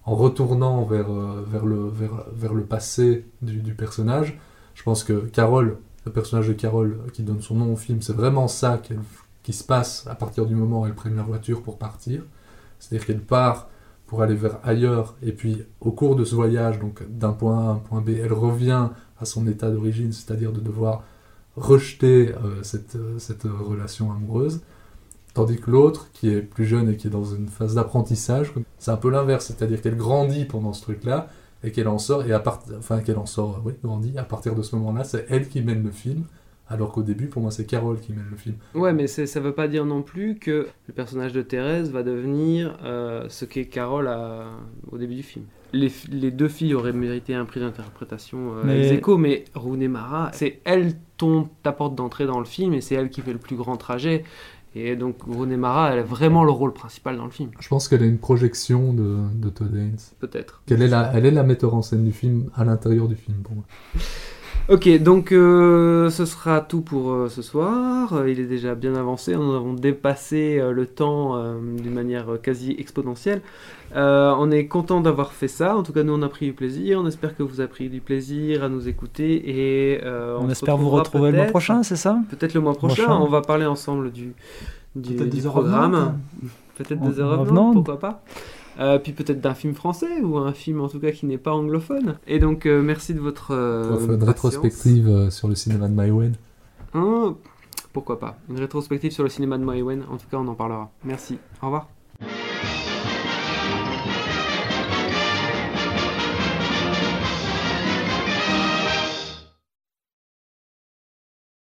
retournant vers, euh, vers, le, vers, le passé du, personnage. Je pense que Carole, le personnage de Carole qui donne son nom au film, c'est vraiment ça qui se passe à partir du moment où elle prend la voiture pour partir. C'est-à-dire qu'elle part pour aller vers ailleurs, et puis au cours de ce voyage, donc d'un point A à un point B, elle revient à son état d'origine, c'est-à-dire de devoir rejeter euh, cette, euh, cette relation amoureuse. Tandis que l'autre, qui est plus jeune et qui est dans une phase d'apprentissage, c'est un peu l'inverse, c'est-à-dire qu'elle grandit pendant ce truc-là et qu'elle en sort, et à part... enfin qu'elle en sort, oui, grandit, à partir de ce moment-là, c'est elle qui mène le film, alors qu'au début, pour moi, c'est Carole qui mène le film. Ouais, mais ça veut pas dire non plus que le personnage de Thérèse va devenir euh, ce qu'est Carole au début du film. Les, les, deux filles auraient mérité un prix d'interprétation euh, mais... ex mais Rooney Mara, c'est elle ton ta porte d'entrée dans le film et c'est elle qui fait le plus grand trajet. Et donc Rooney Mara, elle a vraiment le rôle principal dans le film. Je pense qu'elle est une projection de, de Todd Haynes. Peut-être. Qu'elle est la, elle est la metteur en scène du film à l'intérieur du film pour moi. Ok, donc euh, ce sera tout pour euh, ce soir. Euh, il est déjà bien avancé. Nous avons dépassé le temps d'une manière quasi exponentielle. on est content d'avoir fait ça. En tout cas, nous, on a pris du plaisir. On espère que vous avez pris du plaisir à nous écouter. Et on, espère vous retrouver le mois prochain, c'est ça? Peut-être le mois prochain. On va parler ensemble du, du, du programme. Peut-être des heures pourquoi pas euh, puis peut-être d'un film français ou un film en tout cas qui n'est pas anglophone. Et donc euh, merci de votre. Euh, une rétrospective sur le cinéma de Maïwen? Hein, pourquoi pas Une rétrospective sur le cinéma de Maïwen. En tout cas, on en parlera. Merci. Au revoir.